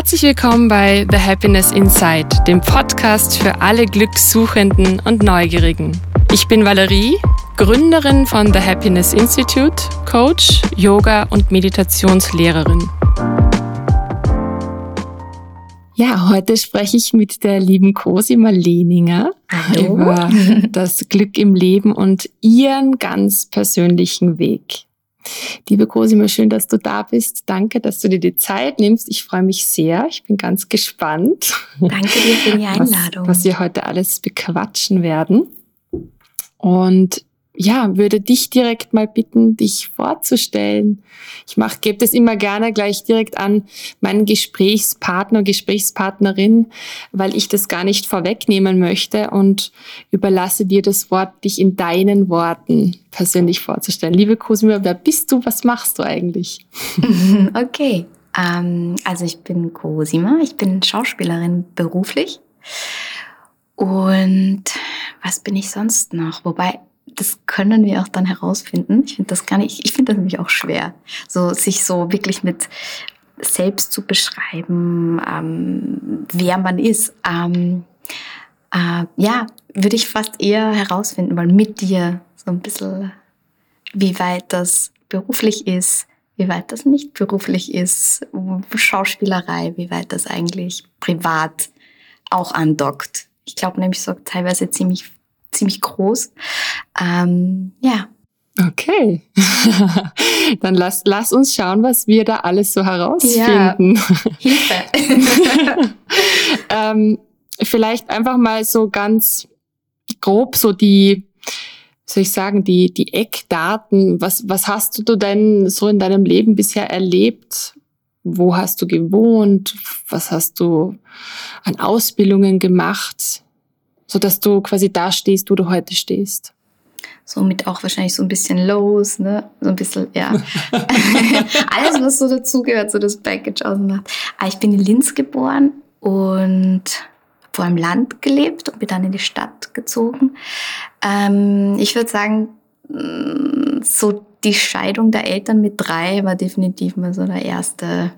Herzlich willkommen bei The Happiness Inside, dem Podcast für alle Glückssuchenden und Neugierigen. Ich bin Valerie, Gründerin von The Happiness Institute, Coach, Yoga und Meditationslehrerin. Ja, heute spreche ich mit der lieben Cosima Lehninger Hallo. über das Glück im Leben und ihren ganz persönlichen Weg. Liebe Cosima, schön, dass du da bist. Danke, dass du dir die Zeit nimmst. Ich freue mich sehr. Ich bin ganz gespannt. Danke dir für die Einladung. Was, was wir heute alles bequatschen werden. Und ja, würde dich direkt mal bitten, dich vorzustellen. Ich mache, gebe das immer gerne gleich direkt an meinen Gesprächspartner, Gesprächspartnerin, weil ich das gar nicht vorwegnehmen möchte und überlasse dir das Wort, dich in deinen Worten persönlich vorzustellen. Liebe Cosima, wer bist du? Was machst du eigentlich? Okay, ähm, also ich bin Cosima, ich bin Schauspielerin beruflich. Und was bin ich sonst noch? Wobei das können wir auch dann herausfinden. Ich finde das gar nicht, ich finde das nämlich auch schwer, so sich so wirklich mit selbst zu beschreiben, ähm, wer man ist. Ähm, äh, ja, würde ich fast eher herausfinden, weil mit dir so ein bisschen, wie weit das beruflich ist, wie weit das nicht beruflich ist, Schauspielerei, wie weit das eigentlich privat auch andockt. Ich glaube nämlich so teilweise ziemlich ziemlich groß. Ähm, ja. Okay, dann lass, lass uns schauen, was wir da alles so herausfinden. Ja. Hilfe. ähm, vielleicht einfach mal so ganz grob so die, soll ich sagen, die, die Eckdaten. Was, was hast du denn so in deinem Leben bisher erlebt? Wo hast du gewohnt? Was hast du an Ausbildungen gemacht? So dass du quasi da stehst, wo du heute stehst. Somit auch wahrscheinlich so ein bisschen los, ne? So ein bisschen, ja. Alles, was so dazugehört, so das Package ausmacht. Aber ah, ich bin in Linz geboren und vor im Land gelebt und bin dann in die Stadt gezogen. Ähm, ich würde sagen, mm, so die Scheidung der Eltern mit drei war definitiv mal so der erste,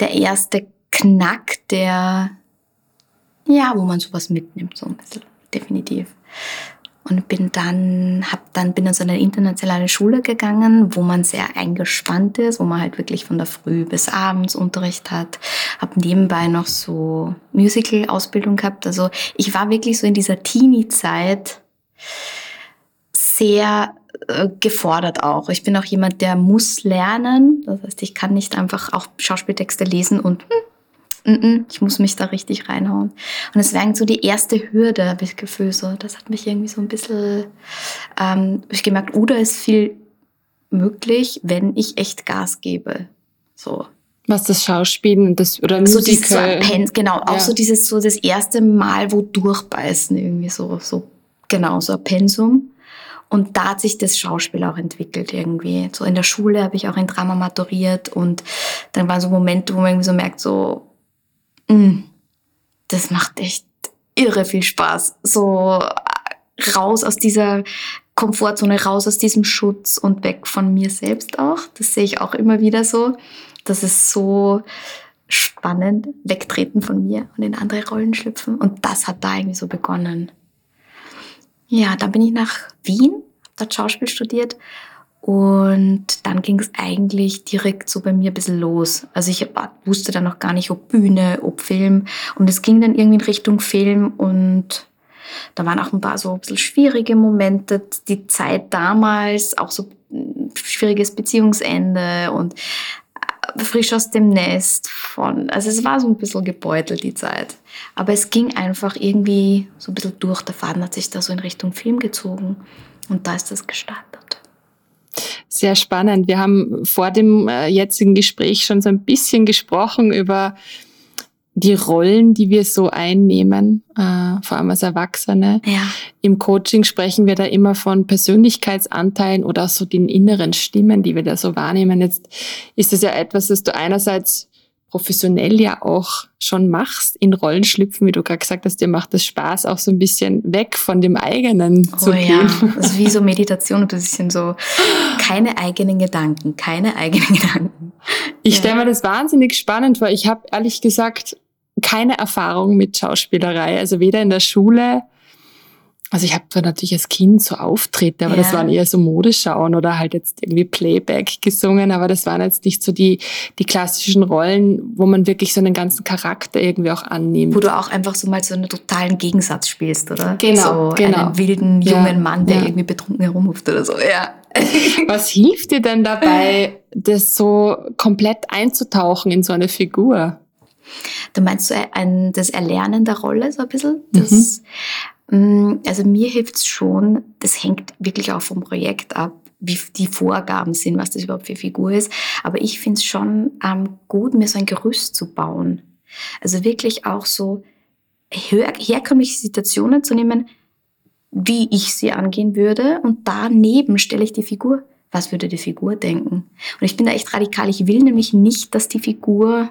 der erste Knack, der ja, wo man sowas mitnimmt, so ein bisschen, definitiv. Und bin dann, hab dann, bin in so eine internationale Schule gegangen, wo man sehr eingespannt ist, wo man halt wirklich von der Früh bis abends Unterricht hat. Hab nebenbei noch so Musical-Ausbildung gehabt. Also ich war wirklich so in dieser Teenie-Zeit sehr äh, gefordert auch. Ich bin auch jemand, der muss lernen. Das heißt, ich kann nicht einfach auch Schauspieltexte lesen und hm, ich muss mich da richtig reinhauen. Und es war so die erste Hürde, habe ich das Gefühl. So. Das hat mich irgendwie so ein bisschen, ähm, ich gemerkt, oh, da ist viel möglich, wenn ich echt Gas gebe. So. Was das Schauspielen und das oder so Musical. So Pen, genau, auch ja. so dieses so das erste Mal, wo durchbeißen irgendwie so so genau so ein Pensum. Und da hat sich das Schauspiel auch entwickelt irgendwie. So in der Schule habe ich auch in Drama maturiert und dann waren so Momente, wo man irgendwie so merkt, so Mm. Das macht echt irre viel Spaß. So äh, raus aus dieser Komfortzone, raus aus diesem Schutz und weg von mir selbst auch. Das sehe ich auch immer wieder so. Das ist so spannend, wegtreten von mir und in andere Rollen schlüpfen. Und das hat da irgendwie so begonnen. Ja, dann bin ich nach Wien, dort Schauspiel studiert und dann ging es eigentlich direkt so bei mir ein bisschen los. Also ich wusste dann noch gar nicht, ob Bühne, ob Film. Und es ging dann irgendwie in Richtung Film und da waren auch ein paar so ein bisschen schwierige Momente. Die Zeit damals, auch so ein schwieriges Beziehungsende und äh, frisch aus dem Nest von. Also es war so ein bisschen gebeutelt, die Zeit. Aber es ging einfach irgendwie so ein bisschen durch. Der Faden hat sich da so in Richtung Film gezogen und da ist das gestartet. Sehr spannend. Wir haben vor dem äh, jetzigen Gespräch schon so ein bisschen gesprochen über die Rollen, die wir so einnehmen, äh, vor allem als Erwachsene. Ja. Im Coaching sprechen wir da immer von Persönlichkeitsanteilen oder so den inneren Stimmen, die wir da so wahrnehmen. Jetzt ist das ja etwas, das du einerseits professionell ja auch schon machst, in Rollen schlüpfen, wie du gerade gesagt hast, dir macht das Spaß, auch so ein bisschen weg von dem eigenen oh, zu gehen. Ja, das ist wie so Meditation, ein bisschen so keine eigenen Gedanken, keine eigenen Gedanken. Ich stelle mir das wahnsinnig spannend vor. Ich habe ehrlich gesagt keine Erfahrung mit Schauspielerei, also weder in der Schule also ich habe zwar natürlich als Kind so Auftritte, aber ja. das waren eher so Modeschauen oder halt jetzt irgendwie Playback gesungen, aber das waren jetzt nicht so die, die klassischen Rollen, wo man wirklich so einen ganzen Charakter irgendwie auch annimmt. Wo du auch einfach so mal so einen totalen Gegensatz spielst, oder? Genau, so genau. einen wilden, jungen ja, Mann, der ja. irgendwie betrunken herumruft oder so, ja. Was hilft dir denn dabei, das so komplett einzutauchen in so eine Figur? Du meinst so ein, das Erlernen der Rolle so ein bisschen? Das, mhm. Mm, also mir hilft es schon, das hängt wirklich auch vom Projekt ab, wie die Vorgaben sind, was das überhaupt für Figur ist. Aber ich finde es schon ähm, gut, mir so ein Gerüst zu bauen. Also wirklich auch so her herkömmliche Situationen zu nehmen, wie ich sie angehen würde. Und daneben stelle ich die Figur. Was würde die Figur denken? Und ich bin da echt radikal. Ich will nämlich nicht, dass die Figur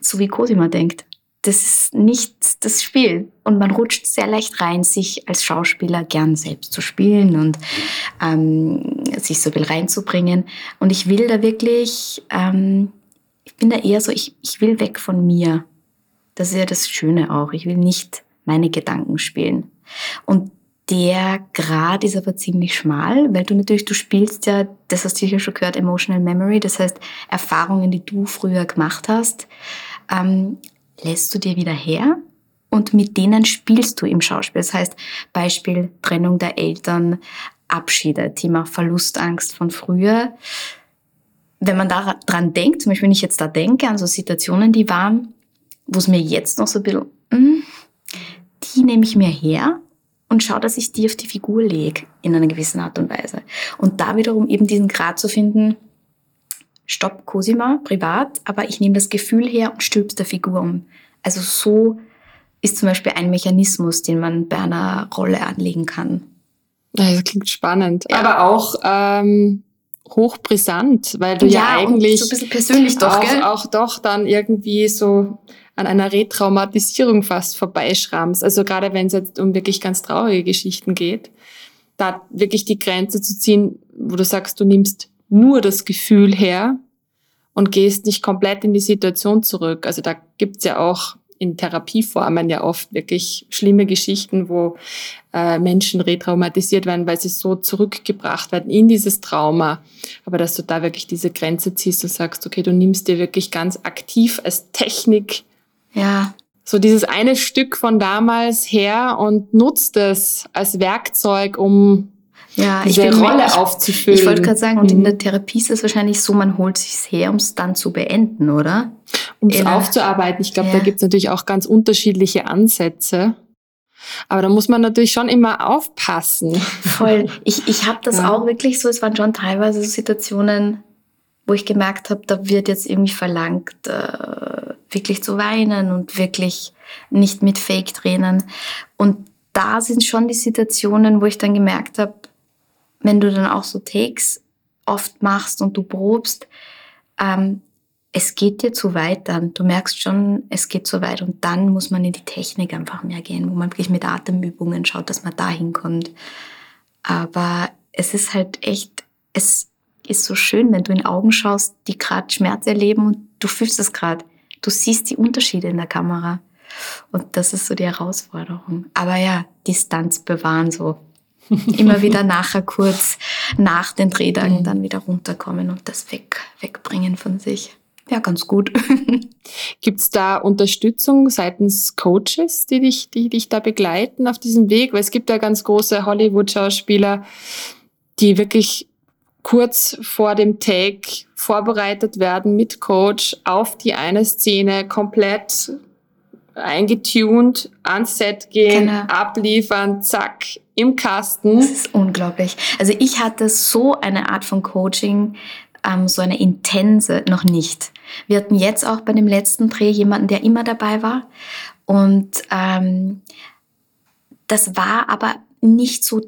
so wie Cosima denkt das ist nicht das Spiel. Und man rutscht sehr leicht rein, sich als Schauspieler gern selbst zu spielen und ähm, sich so viel reinzubringen. Und ich will da wirklich, ähm, ich bin da eher so, ich, ich will weg von mir. Das ist ja das Schöne auch. Ich will nicht meine Gedanken spielen. Und der Grad ist aber ziemlich schmal, weil du natürlich, du spielst ja, das hast du ja schon gehört, Emotional Memory, das heißt Erfahrungen, die du früher gemacht hast. Ähm, lässt du dir wieder her und mit denen spielst du im Schauspiel. Das heißt, Beispiel Trennung der Eltern, Abschiede, Thema Verlustangst von früher. Wenn man daran denkt, zum Beispiel wenn ich jetzt da denke an so Situationen, die waren, wo es mir jetzt noch so ein bisschen, hm, die nehme ich mir her und schaue, dass ich die auf die Figur lege in einer gewissen Art und Weise. Und da wiederum eben diesen Grad zu finden, stopp Cosima privat, aber ich nehme das Gefühl her und stülp's der Figur um. Also so ist zum Beispiel ein Mechanismus, den man bei einer Rolle anlegen kann. Das klingt spannend. Ja. Aber auch ähm, hochbrisant, weil du ja, ja eigentlich so ein bisschen persönlich doch, auch, gell? auch doch dann irgendwie so an einer Retraumatisierung fast vorbeischrammst. Also gerade wenn es jetzt um wirklich ganz traurige Geschichten geht, da wirklich die Grenze zu ziehen, wo du sagst, du nimmst nur das Gefühl her und gehst nicht komplett in die Situation zurück. Also da gibt's ja auch in Therapieformen ja oft wirklich schlimme Geschichten, wo äh, Menschen retraumatisiert werden, weil sie so zurückgebracht werden in dieses Trauma. Aber dass du da wirklich diese Grenze ziehst und sagst, okay, du nimmst dir wirklich ganz aktiv als Technik ja. so dieses eine Stück von damals her und nutzt es als Werkzeug, um ja, diese ich Rolle ich, aufzufüllen. Ich wollte gerade sagen, und mhm. in der Therapie ist es wahrscheinlich so, man holt sich's her, um es dann zu beenden, oder? Um es aufzuarbeiten. Ich glaube, ja. da gibt es natürlich auch ganz unterschiedliche Ansätze. Aber da muss man natürlich schon immer aufpassen. Voll. Ich, ich habe das ja. auch wirklich so, es waren schon teilweise so Situationen, wo ich gemerkt habe, da wird jetzt irgendwie verlangt, äh, wirklich zu weinen und wirklich nicht mit Fake-Tränen. Und da sind schon die Situationen, wo ich dann gemerkt habe, wenn du dann auch so Takes oft machst und du probst, ähm, es geht dir zu weit dann. Du merkst schon, es geht zu weit und dann muss man in die Technik einfach mehr gehen, wo man wirklich mit Atemübungen schaut, dass man da hinkommt. Aber es ist halt echt, es ist so schön, wenn du in Augen schaust, die gerade Schmerz erleben und du fühlst es gerade. Du siehst die Unterschiede in der Kamera. Und das ist so die Herausforderung. Aber ja, Distanz bewahren so immer wieder nachher kurz nach den Drehtagen mhm. dann wieder runterkommen und das weg, wegbringen von sich. Ja, ganz gut. Gibt es da Unterstützung seitens Coaches, die dich, die dich da begleiten auf diesem Weg? Weil es gibt ja ganz große Hollywood-Schauspieler, die wirklich kurz vor dem Take vorbereitet werden mit Coach auf die eine Szene komplett eingetuned, ans Set gehen, genau. abliefern, zack, im Kasten. Das ist unglaublich. Also ich hatte so eine Art von Coaching, ähm, so eine intense noch nicht. Wir hatten jetzt auch bei dem letzten Dreh jemanden, der immer dabei war. Und ähm, das war aber nicht so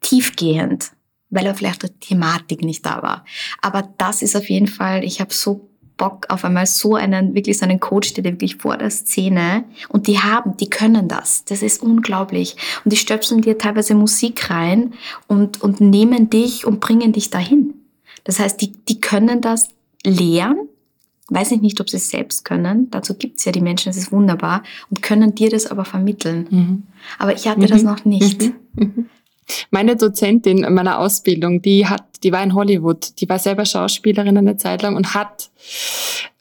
tiefgehend, weil er vielleicht die Thematik nicht da war. Aber das ist auf jeden Fall, ich habe so Bock auf einmal so einen, wirklich so einen Coach, der wirklich vor der Szene und die haben, die können das. Das ist unglaublich. Und die stöpseln dir teilweise Musik rein und, und nehmen dich und bringen dich dahin. Das heißt, die, die können das lehren, weiß ich nicht, ob sie es selbst können, dazu gibt es ja die Menschen, das ist wunderbar, und können dir das aber vermitteln. Mhm. Aber ich hatte mhm. das noch nicht. Mhm. Meine Dozentin in meiner Ausbildung, die hat, die war in Hollywood, die war selber Schauspielerin eine Zeit lang und hat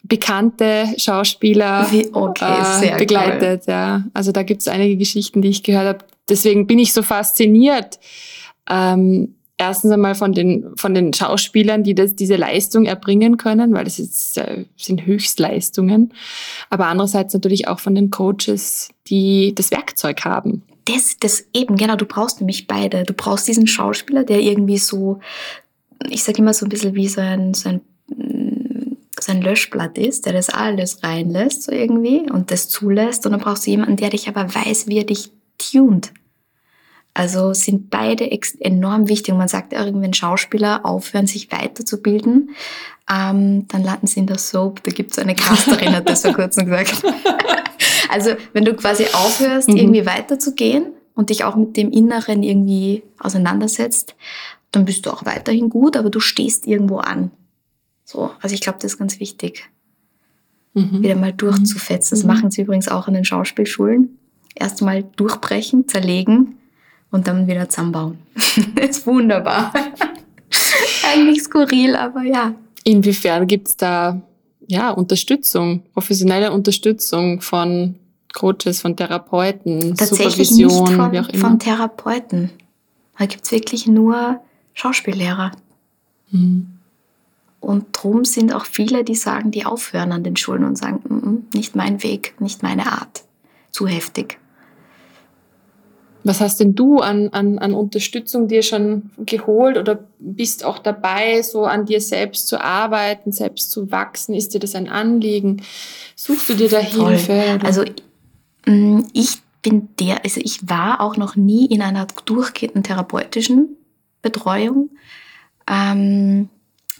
bekannte Schauspieler okay, äh, begleitet. Cool. Ja. Also da gibt es einige Geschichten, die ich gehört habe. Deswegen bin ich so fasziniert. Ähm, erstens einmal von den, von den Schauspielern, die das, diese Leistung erbringen können, weil das ist, äh, sind Höchstleistungen. Aber andererseits natürlich auch von den Coaches, die das Werkzeug haben. Das, das eben, genau, du brauchst nämlich beide. Du brauchst diesen Schauspieler, der irgendwie so, ich sage immer so ein bisschen wie so ein, so ein so ein Löschblatt ist, der das alles reinlässt, so irgendwie, und das zulässt. Und dann brauchst du jemanden, der dich aber weiß, wie er dich tunt. Also sind beide enorm wichtig. Und man sagt ja wenn Schauspieler aufhören, sich weiterzubilden, ähm, dann landen sie in der Soap. Da gibt es eine Casterin, hat das vor kurzem gesagt. also wenn du quasi aufhörst, mhm. irgendwie weiterzugehen und dich auch mit dem Inneren irgendwie auseinandersetzt, dann bist du auch weiterhin gut, aber du stehst irgendwo an. So, also ich glaube, das ist ganz wichtig. Mhm. Wieder mal durchzufetzen. Das mhm. machen sie übrigens auch an den Schauspielschulen. Erst mal durchbrechen, zerlegen und dann wieder zusammenbauen. das ist wunderbar. Eigentlich skurril, aber ja. Inwiefern gibt es da ja, Unterstützung, professionelle Unterstützung von Coaches, von Therapeuten, Tatsächlich Supervision, nicht von, wie auch immer? von Therapeuten. Da gibt es wirklich nur Schauspiellehrer. Mhm. Und drum sind auch viele, die sagen, die aufhören an den Schulen und sagen, mm, mm, nicht mein Weg, nicht meine Art, zu heftig. Was hast denn du an, an, an Unterstützung dir schon geholt oder bist auch dabei, so an dir selbst zu arbeiten, selbst zu wachsen? Ist dir das ein Anliegen? Suchst du dir da Voll. Hilfe? Oder? Also mm, ich bin der, also ich war auch noch nie in einer durchgehenden therapeutischen Betreuung. Ähm,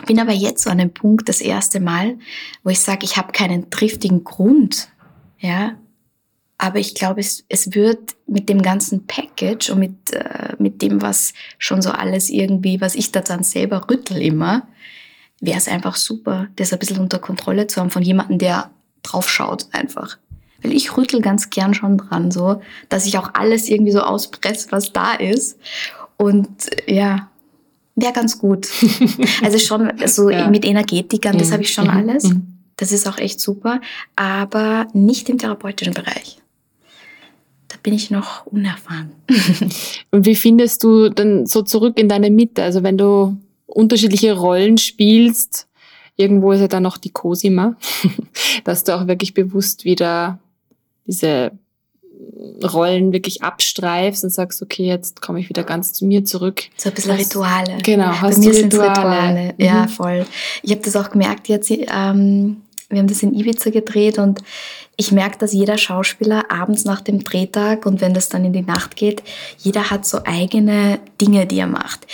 bin aber jetzt so an dem Punkt, das erste Mal, wo ich sage, ich habe keinen triftigen Grund, ja, aber ich glaube, es, es wird mit dem ganzen Package und mit, äh, mit dem, was schon so alles irgendwie, was ich da dann selber rüttel immer, wäre es einfach super, das ein bisschen unter Kontrolle zu haben von jemandem, der drauf schaut einfach. Weil ich rüttel ganz gern schon dran, so, dass ich auch alles irgendwie so auspresse, was da ist. Und ja, Wäre ganz gut. also schon so ja. mit Energetikern, das habe ich schon mhm. alles. Mhm. Das ist auch echt super, aber nicht im therapeutischen Bereich. Bin ich noch unerfahren. Und wie findest du dann so zurück in deine Mitte? Also wenn du unterschiedliche Rollen spielst, irgendwo ist ja dann noch die Cosima, dass du auch wirklich bewusst wieder diese Rollen wirklich abstreifst und sagst, okay, jetzt komme ich wieder ganz zu mir zurück. So ein bisschen hast, Rituale. Genau, hast Bei mir sind Rituale. Rituale. Mhm. Ja, voll. Ich habe das auch gemerkt jetzt, ähm, wir haben das in Ibiza gedreht und ich merke, dass jeder Schauspieler abends nach dem Drehtag und wenn das dann in die Nacht geht, jeder hat so eigene Dinge, die er macht.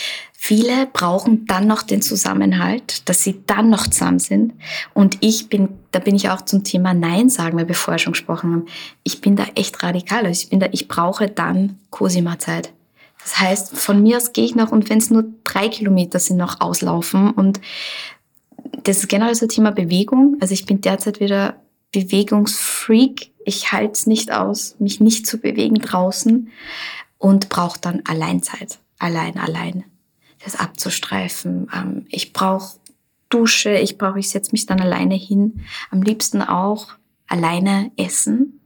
Viele brauchen dann noch den Zusammenhalt, dass sie dann noch zusammen sind. Und ich bin, da bin ich auch zum Thema Nein sagen, weil wir vorher schon gesprochen haben. Ich bin da echt radikal. Also ich bin da, ich brauche dann Cosima-Zeit. Das heißt, von mir aus gehe ich noch und wenn es nur drei Kilometer sind, noch auslaufen. Und das ist generell so Thema Bewegung. Also ich bin derzeit wieder Bewegungsfreak. Ich halte es nicht aus, mich nicht zu bewegen draußen und brauche dann Alleinzeit. Allein, allein das abzustreifen. Ähm, ich brauche Dusche, ich brauche, ich setze mich dann alleine hin. Am liebsten auch alleine essen.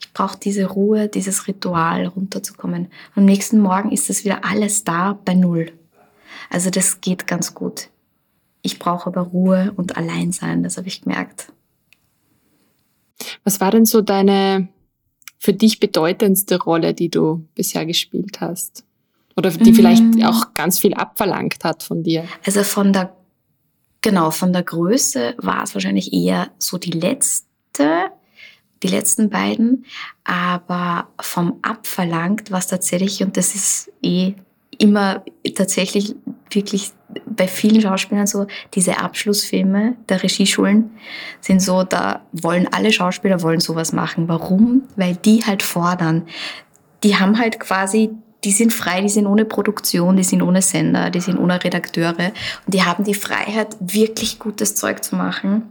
Ich brauche diese Ruhe, dieses Ritual, runterzukommen. am nächsten Morgen ist das wieder alles da bei Null. Also das geht ganz gut. Ich brauche aber Ruhe und Alleinsein, das habe ich gemerkt. Was war denn so deine für dich bedeutendste Rolle, die du bisher gespielt hast? Oder die mhm. vielleicht auch ganz viel abverlangt hat von dir. Also von der, genau, von der Größe war es wahrscheinlich eher so die letzte, die letzten beiden. Aber vom abverlangt was tatsächlich, und das ist eh immer tatsächlich wirklich bei vielen Schauspielern so, diese Abschlussfilme der Regieschulen sind so, da wollen alle Schauspieler wollen sowas machen. Warum? Weil die halt fordern. Die haben halt quasi die sind frei, die sind ohne Produktion, die sind ohne Sender, die sind ohne Redakteure und die haben die Freiheit, wirklich gutes Zeug zu machen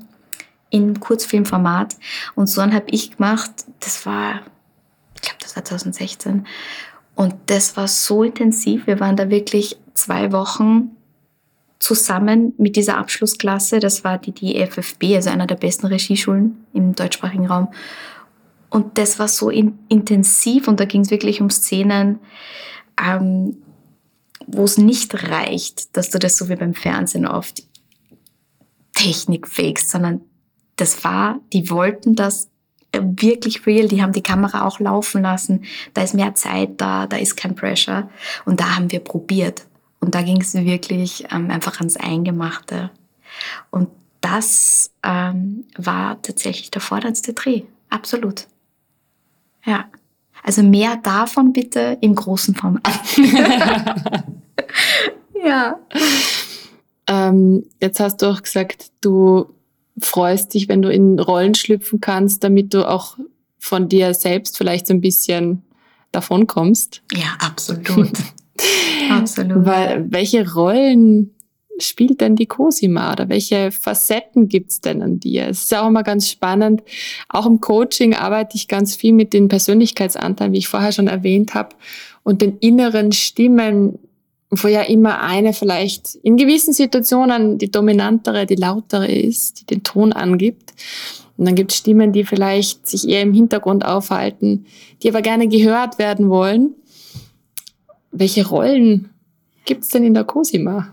in Kurzfilmformat. Und so habe ich gemacht, das war, ich glaube, das war 2016. Und das war so intensiv. Wir waren da wirklich zwei Wochen zusammen mit dieser Abschlussklasse. Das war die, die FFB, also einer der besten Regieschulen im deutschsprachigen Raum. Und das war so in, intensiv und da ging es wirklich um Szenen, ähm, wo es nicht reicht, dass du das so wie beim Fernsehen oft Technik fakest, sondern das war, die wollten das wirklich real, die haben die Kamera auch laufen lassen, da ist mehr Zeit da, da ist kein Pressure und da haben wir probiert und da ging es wirklich ähm, einfach ans Eingemachte und das ähm, war tatsächlich der vorderste Dreh, absolut. Ja. Also mehr davon bitte im großen Format. ja. Ähm, jetzt hast du auch gesagt, du freust dich, wenn du in Rollen schlüpfen kannst, damit du auch von dir selbst vielleicht so ein bisschen davon kommst. Ja, absolut. absolut. Weil, welche Rollen spielt denn die Cosima oder welche Facetten gibt's denn an dir? Es ist ja auch immer ganz spannend. Auch im Coaching arbeite ich ganz viel mit den Persönlichkeitsanteilen, wie ich vorher schon erwähnt habe, und den inneren Stimmen, ja immer eine vielleicht in gewissen Situationen die dominantere, die lautere ist, die den Ton angibt. Und dann gibt es Stimmen, die vielleicht sich eher im Hintergrund aufhalten, die aber gerne gehört werden wollen. Welche Rollen gibt's denn in der Cosima?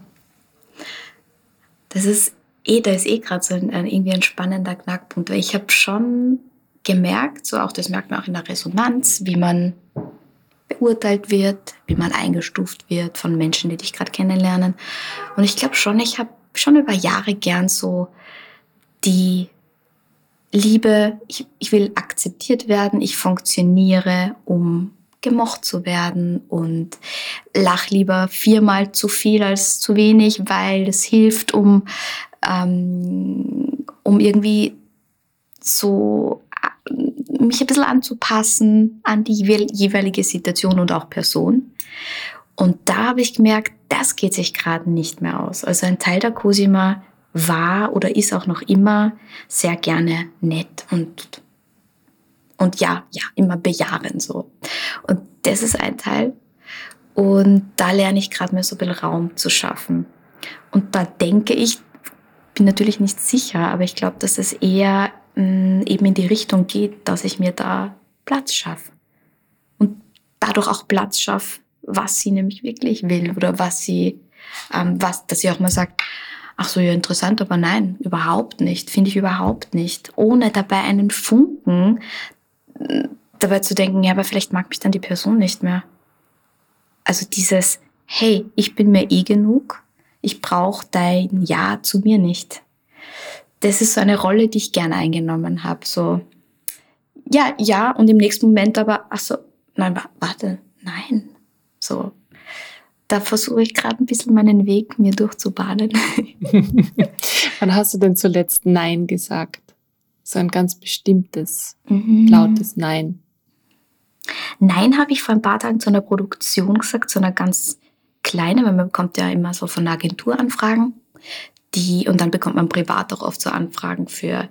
das ist eh, da ist eh gerade so ein, irgendwie ein spannender Knackpunkt, weil ich habe schon gemerkt, so auch das merkt man auch in der Resonanz, wie man beurteilt wird, wie man eingestuft wird von Menschen, die dich gerade kennenlernen. Und ich glaube schon, ich habe schon über Jahre gern so die Liebe, ich, ich will akzeptiert werden, ich funktioniere, um gemocht zu werden und lach lieber viermal zu viel als zu wenig, weil es hilft, um, ähm, um irgendwie so mich ein bisschen anzupassen an die jeweilige Situation und auch Person. Und da habe ich gemerkt, das geht sich gerade nicht mehr aus. Also ein Teil der Cosima war oder ist auch noch immer sehr gerne nett und und ja, ja, immer bejahen so. Und das ist ein Teil. Und da lerne ich gerade mehr so ein bisschen Raum zu schaffen. Und da denke ich, bin natürlich nicht sicher, aber ich glaube, dass es eher eben in die Richtung geht, dass ich mir da Platz schaffe. Und dadurch auch Platz schaffe, was sie nämlich wirklich will oder was sie, ähm, was, dass sie auch mal sagt, ach so, ja, interessant, aber nein, überhaupt nicht, finde ich überhaupt nicht. Ohne dabei einen Funken dabei zu denken, ja, aber vielleicht mag mich dann die Person nicht mehr. Also dieses, hey, ich bin mir eh genug, ich brauche dein Ja zu mir nicht. Das ist so eine Rolle, die ich gerne eingenommen habe. So, ja, ja, und im nächsten Moment aber, ach so, nein, warte, nein. So, da versuche ich gerade ein bisschen meinen Weg mir durchzubahnen. Wann hast du denn zuletzt Nein gesagt? so ein ganz bestimmtes, mhm. lautes Nein. Nein habe ich vor ein paar Tagen zu einer Produktion gesagt, zu einer ganz kleinen, weil man bekommt ja immer so von der Agentur Anfragen, die, und dann bekommt man privat auch oft so Anfragen für,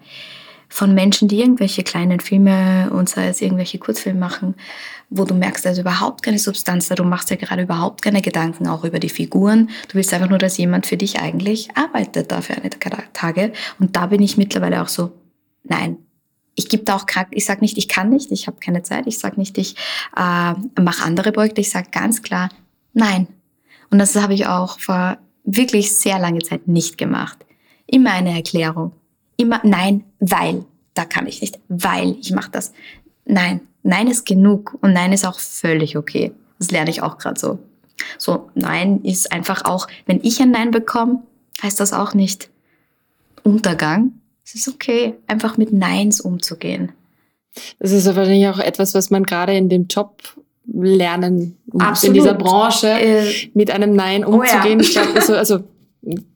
von Menschen, die irgendwelche kleinen Filme und sei es irgendwelche Kurzfilme machen, wo du merkst, da ist überhaupt keine Substanz da, du machst ja gerade überhaupt keine Gedanken auch über die Figuren. Du willst einfach nur, dass jemand für dich eigentlich arbeitet da für eine Tage. Und da bin ich mittlerweile auch so, Nein. Ich gebe da auch, ich sage nicht, ich kann nicht, ich habe keine Zeit, ich sage nicht, ich äh, mache andere Projekte, ich sage ganz klar, nein. Und das habe ich auch vor wirklich sehr lange Zeit nicht gemacht. Immer eine Erklärung. Immer nein, weil. Da kann ich nicht, weil ich mache das. Nein, nein ist genug und nein ist auch völlig okay. Das lerne ich auch gerade so. So, nein ist einfach auch, wenn ich ein Nein bekomme, heißt das auch nicht Untergang, es ist okay, einfach mit Neins umzugehen. Das ist wahrscheinlich auch etwas, was man gerade in dem Job lernen muss, in dieser Branche äh, mit einem Nein umzugehen. Oh ja. Ich glaube, also, also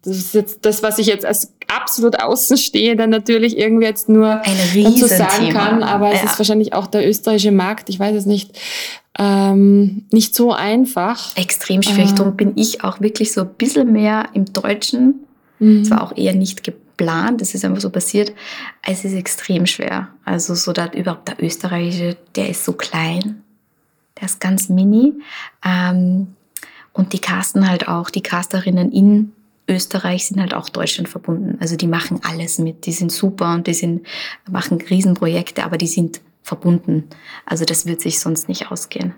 das ist jetzt das, was ich jetzt als absolut Außenstehender natürlich irgendwie jetzt nur dazu sagen kann, aber es ja. ist wahrscheinlich auch der österreichische Markt, ich weiß es nicht, ähm, nicht so einfach. Extrem schwierig. Äh. Darum bin ich auch wirklich so ein bisschen mehr im Deutschen. Mhm. Zwar auch eher nicht geplant, das ist einfach so passiert. Es ist extrem schwer. Also so da überhaupt der österreichische, der ist so klein. Der ist ganz mini. Ähm, und die casten halt auch, die Casterinnen in Österreich sind halt auch Deutschland verbunden. Also die machen alles mit. Die sind super und die sind, machen Riesenprojekte, aber die sind verbunden. Also das wird sich sonst nicht ausgehen.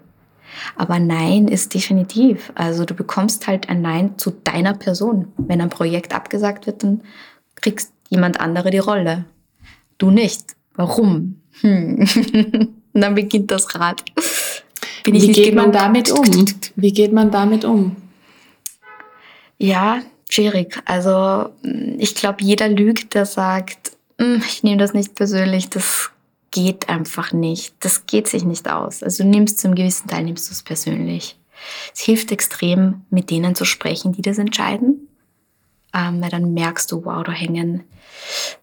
Aber Nein ist definitiv. Also du bekommst halt ein Nein zu deiner Person. Wenn ein Projekt abgesagt wird, dann kriegst jemand andere die Rolle. Du nicht. Warum? Hm. Und dann beginnt das Rad. Bin Wie geht man damit um? Wie geht man damit um? Ja, schwierig. Also ich glaube, jeder lügt, der sagt, hm, ich nehme das nicht persönlich, das geht einfach nicht. Das geht sich nicht aus. Also du nimmst zum gewissen Teil nimmst du es persönlich. Es hilft extrem, mit denen zu sprechen, die das entscheiden. Ähm, weil dann merkst du, wow, da hängen,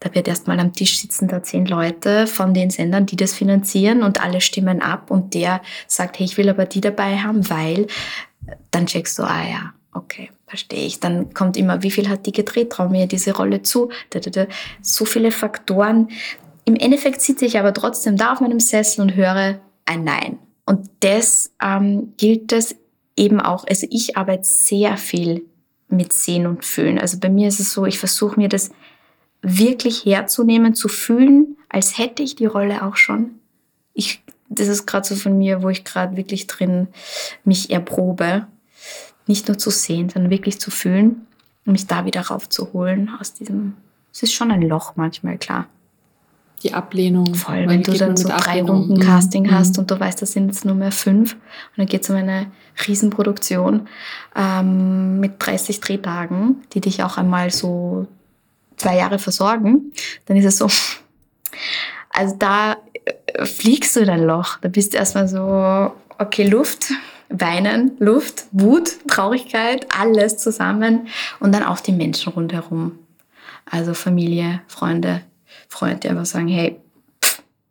da wird erstmal am Tisch sitzen da zehn Leute von den Sendern, die das finanzieren und alle stimmen ab und der sagt, hey, ich will aber die dabei haben, weil dann checkst du, ah ja, okay, verstehe ich. Dann kommt immer, wie viel hat die gedreht, trau mir diese Rolle zu. So viele Faktoren, im Endeffekt sitze ich aber trotzdem da auf meinem Sessel und höre ein Nein. Und das ähm, gilt es eben auch, also ich arbeite sehr viel mit Sehen und Fühlen. Also bei mir ist es so, ich versuche mir das wirklich herzunehmen, zu fühlen, als hätte ich die Rolle auch schon. Ich, das ist gerade so von mir, wo ich gerade wirklich drin mich erprobe, nicht nur zu sehen, sondern wirklich zu fühlen und mich da wieder raufzuholen aus diesem, es ist schon ein Loch manchmal, klar die Ablehnung. Voll, wenn du dann so drei Runden mhm. Casting mhm. hast und du weißt, das sind jetzt nur mehr fünf und dann geht es um eine Riesenproduktion ähm, mit 30 Drehtagen, die dich auch einmal so zwei Jahre versorgen, dann ist es so, also da äh, fliegst du in ein Loch. Da bist du erstmal so, okay, Luft, Weinen, Luft, Wut, Traurigkeit, alles zusammen und dann auch die Menschen rundherum. Also Familie, Freunde, Freunde, die einfach sagen, hey,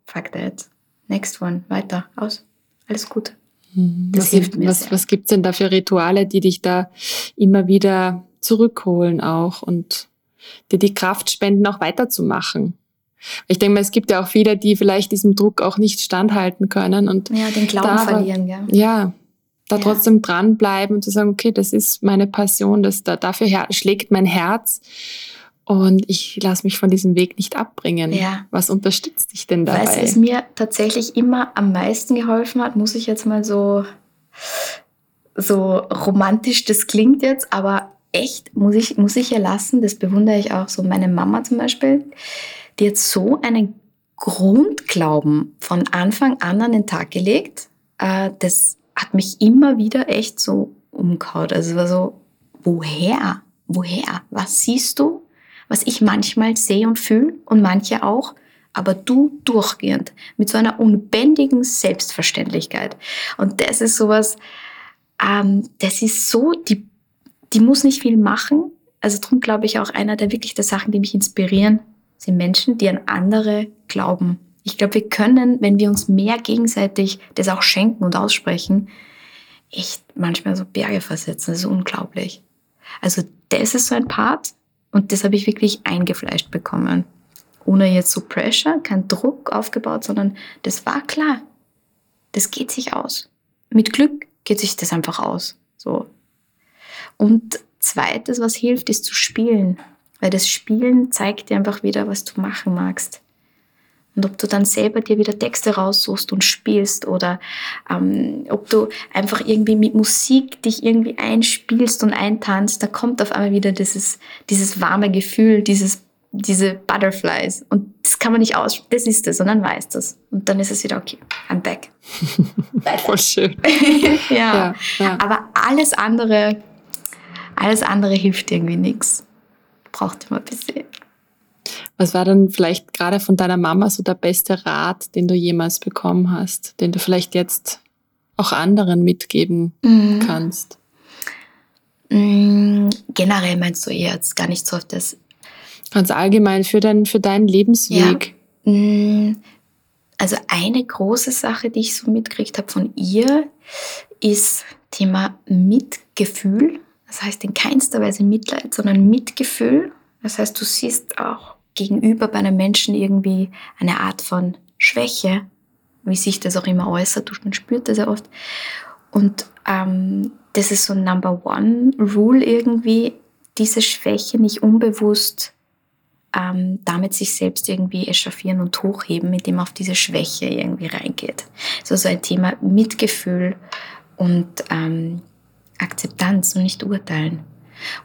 fuck that, next one, weiter, aus, alles gut. Mhm. Das was, hilft mir was, sehr. was gibt's denn da für Rituale, die dich da immer wieder zurückholen auch und dir die Kraft spenden, auch weiterzumachen? Ich denke mal, es gibt ja auch viele, die vielleicht diesem Druck auch nicht standhalten können und ja, den Glauben da, verlieren, ja. Ja, da ja. trotzdem dranbleiben und zu sagen, okay, das ist meine Passion, das da dafür schlägt mein Herz und ich lasse mich von diesem Weg nicht abbringen. Ja. Was unterstützt dich denn dabei? Weil es mir tatsächlich immer am meisten geholfen hat, muss ich jetzt mal so, so romantisch das klingt jetzt, aber echt muss ich, muss ich erlassen, das bewundere ich auch so meine Mama zum Beispiel, die hat so einen Grundglauben von Anfang an an den Tag gelegt. Äh, das hat mich immer wieder echt so umgehauen. Also es war so, woher? Woher? Was siehst du? Was ich manchmal sehe und fühle und manche auch, aber du durchgehend mit so einer unbändigen Selbstverständlichkeit. Und das ist sowas, ähm, das ist so, die, die muss nicht viel machen. Also darum glaube ich auch einer der wirklich der Sachen, die mich inspirieren, sind Menschen, die an andere glauben. Ich glaube, wir können, wenn wir uns mehr gegenseitig das auch schenken und aussprechen, echt manchmal so Berge versetzen. Das ist unglaublich. Also das ist so ein Part. Und das habe ich wirklich eingefleischt bekommen. Ohne jetzt so Pressure, kein Druck aufgebaut, sondern das war klar. Das geht sich aus. Mit Glück geht sich das einfach aus. So. Und zweites, was hilft, ist zu spielen. Weil das Spielen zeigt dir einfach wieder, was du machen magst. Und ob du dann selber dir wieder Texte raussuchst und spielst oder ähm, ob du einfach irgendwie mit Musik dich irgendwie einspielst und eintanzt, da kommt auf einmal wieder dieses, dieses warme Gefühl, dieses, diese Butterflies. Und das kann man nicht aus, das ist es und dann weiß das. Und dann ist es wieder okay, I'm back. Voll schön. ja. Ja, ja. Aber alles andere, alles andere hilft irgendwie nichts. Braucht immer ein bisschen. Was war dann vielleicht gerade von deiner Mama so der beste Rat, den du jemals bekommen hast, den du vielleicht jetzt auch anderen mitgeben mhm. kannst? Mhm, generell meinst du jetzt gar nicht so auf das. Ganz allgemein für, dein, für deinen Lebensweg. Ja. Mhm. Also eine große Sache, die ich so mitgekriegt habe von ihr, ist Thema Mitgefühl. Das heißt in keinster Weise Mitleid, sondern Mitgefühl. Das heißt, du siehst auch gegenüber bei einem Menschen irgendwie eine Art von Schwäche, wie sich das auch immer äußert. Man spürt das ja oft. Und ähm, das ist so ein Number One Rule irgendwie, diese Schwäche nicht unbewusst ähm, damit sich selbst irgendwie echauffieren und hochheben, indem man auf diese Schwäche irgendwie reingeht. So so ein Thema Mitgefühl und ähm, Akzeptanz und nicht urteilen.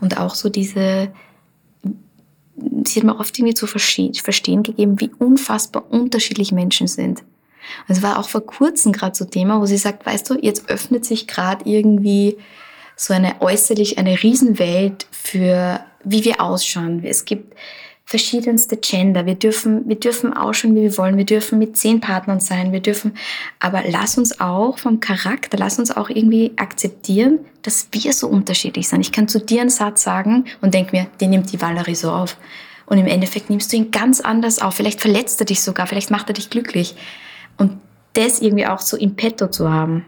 Und auch so diese, sie hat mir oft irgendwie zu verstehen gegeben, wie unfassbar unterschiedlich Menschen sind. Es war auch vor kurzem gerade so Thema, wo sie sagt, weißt du, jetzt öffnet sich gerade irgendwie so eine äußerlich eine Riesenwelt für wie wir ausschauen. Es gibt verschiedenste Gender. Wir dürfen, wir dürfen ausschauen, wie wir wollen. Wir dürfen mit zehn Partnern sein. Wir dürfen, aber lass uns auch vom Charakter, lass uns auch irgendwie akzeptieren, dass wir so unterschiedlich sind. Ich kann zu dir einen Satz sagen und denk mir, den nimmt die Valerie so auf. Und im Endeffekt nimmst du ihn ganz anders auf. Vielleicht verletzt er dich sogar, vielleicht macht er dich glücklich. Und das irgendwie auch so im Petto zu haben,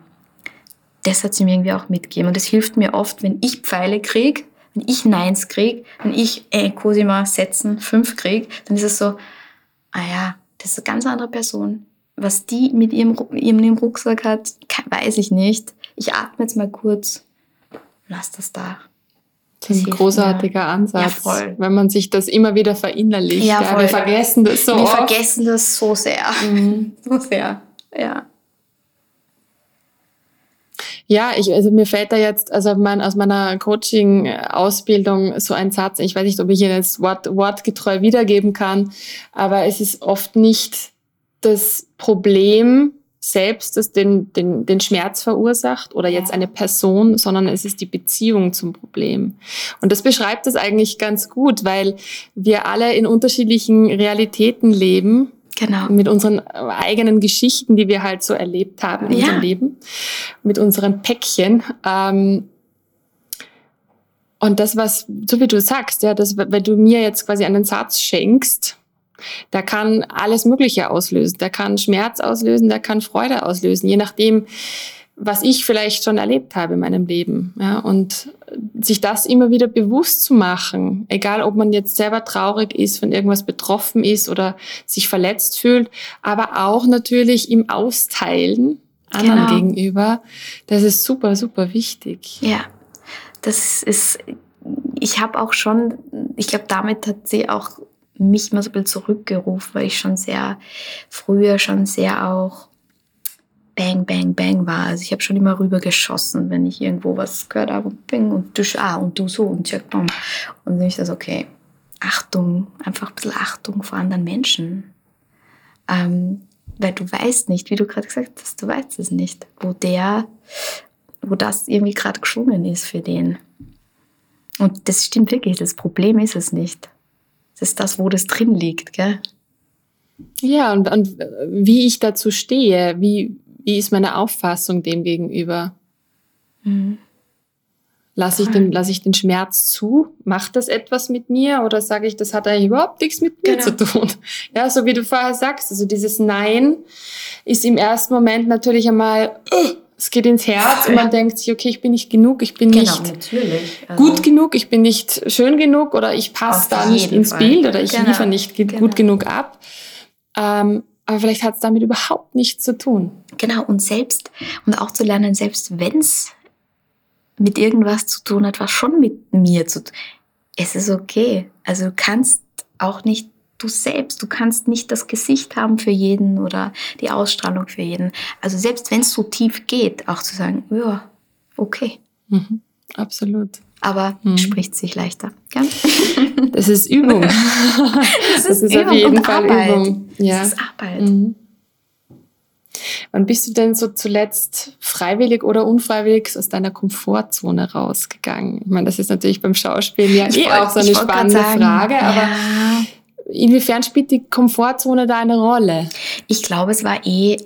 das hat sie mir irgendwie auch mitgegeben. Und das hilft mir oft, wenn ich Pfeile kriege, wenn ich Neins kriege, wenn ich äh, Cosima setzen fünf kriege, dann ist es so, ah ja, das ist eine ganz andere Person. Was die mit ihrem, ihrem Rucksack hat, weiß ich nicht. Ich atme jetzt mal kurz, lass das da. Das ist ein großartiger mir. Ansatz, ja, wenn man sich das immer wieder verinnerlicht. Ja, ja, wir vergessen das so Wir oft. vergessen das so sehr. Mhm. So sehr, ja. Ja, ich, also mir fällt da jetzt, also mein, aus meiner Coaching-Ausbildung so ein Satz, ich weiß nicht, ob ich ihn jetzt wort, wortgetreu wiedergeben kann, aber es ist oft nicht das Problem selbst, das den, den, den Schmerz verursacht oder jetzt eine Person, sondern es ist die Beziehung zum Problem. Und das beschreibt es eigentlich ganz gut, weil wir alle in unterschiedlichen Realitäten leben Genau. Mit unseren eigenen Geschichten, die wir halt so erlebt haben in ja. unserem Leben. Mit unseren Päckchen. Ähm, und das, was, so wie du sagst, ja, das, wenn du mir jetzt quasi einen Satz schenkst, der kann alles Mögliche auslösen. Der kann Schmerz auslösen, der kann Freude auslösen, je nachdem, was ich vielleicht schon erlebt habe in meinem Leben. Ja, und sich das immer wieder bewusst zu machen, egal ob man jetzt selber traurig ist, von irgendwas betroffen ist oder sich verletzt fühlt, aber auch natürlich im Austeilen anderen genau. gegenüber, das ist super, super wichtig. Ja, das ist, ich habe auch schon, ich glaube, damit hat sie auch mich mal so ein bisschen zurückgerufen, weil ich schon sehr früher schon sehr auch Bang, Bang, Bang war. Also ich habe schon immer rüber geschossen, wenn ich irgendwo was gehört habe. Und Bang und du, ah, und du so und check, bam. Und dann ich das, okay, Achtung, einfach ein bisschen Achtung vor anderen Menschen. Ähm, weil du weißt nicht, wie du gerade gesagt hast, du weißt es nicht, wo der, wo das irgendwie gerade geschwungen ist für den. Und das stimmt wirklich, das Problem ist es nicht. Das ist das, wo das drin liegt, gell? Ja, und, und wie ich dazu stehe, wie, wie ist meine Auffassung dem gegenüber? Mhm. Lasse ich, den, lass ich den Schmerz zu? Macht das etwas mit mir? Oder sage ich, das hat eigentlich überhaupt nichts mit mir genau. zu tun? Ja, so wie du vorher sagst, also dieses Nein ist im ersten Moment natürlich einmal, uh, es geht ins Herz und man denkt sich, okay, ich bin nicht genug, ich bin genau, nicht also gut genug, ich bin nicht schön genug oder ich passe da nicht ins Fall. Bild oder ich genau. liefere nicht genau. gut genug ab. Ähm, aber vielleicht hat es damit überhaupt nichts zu tun. Genau, und selbst, und auch zu lernen, selbst wenn es mit irgendwas zu tun hat, was schon mit mir zu tun es ist okay. Also du kannst auch nicht du selbst, du kannst nicht das Gesicht haben für jeden oder die Ausstrahlung für jeden. Also selbst wenn es so tief geht, auch zu sagen, ja, okay. Mhm, absolut aber hm. spricht sich leichter. Gell? Das ist Übung. das ist, das ist Übung auf jeden Fall Arbeit. Übung. Ja. Das ist Arbeit. Mhm. Wann bist du denn so zuletzt freiwillig oder unfreiwillig aus deiner Komfortzone rausgegangen? Ich meine, das ist natürlich beim Schauspielen ja eh auch so eine spannende Frage, ja. aber inwiefern spielt die Komfortzone da eine Rolle? Ich glaube, es war eh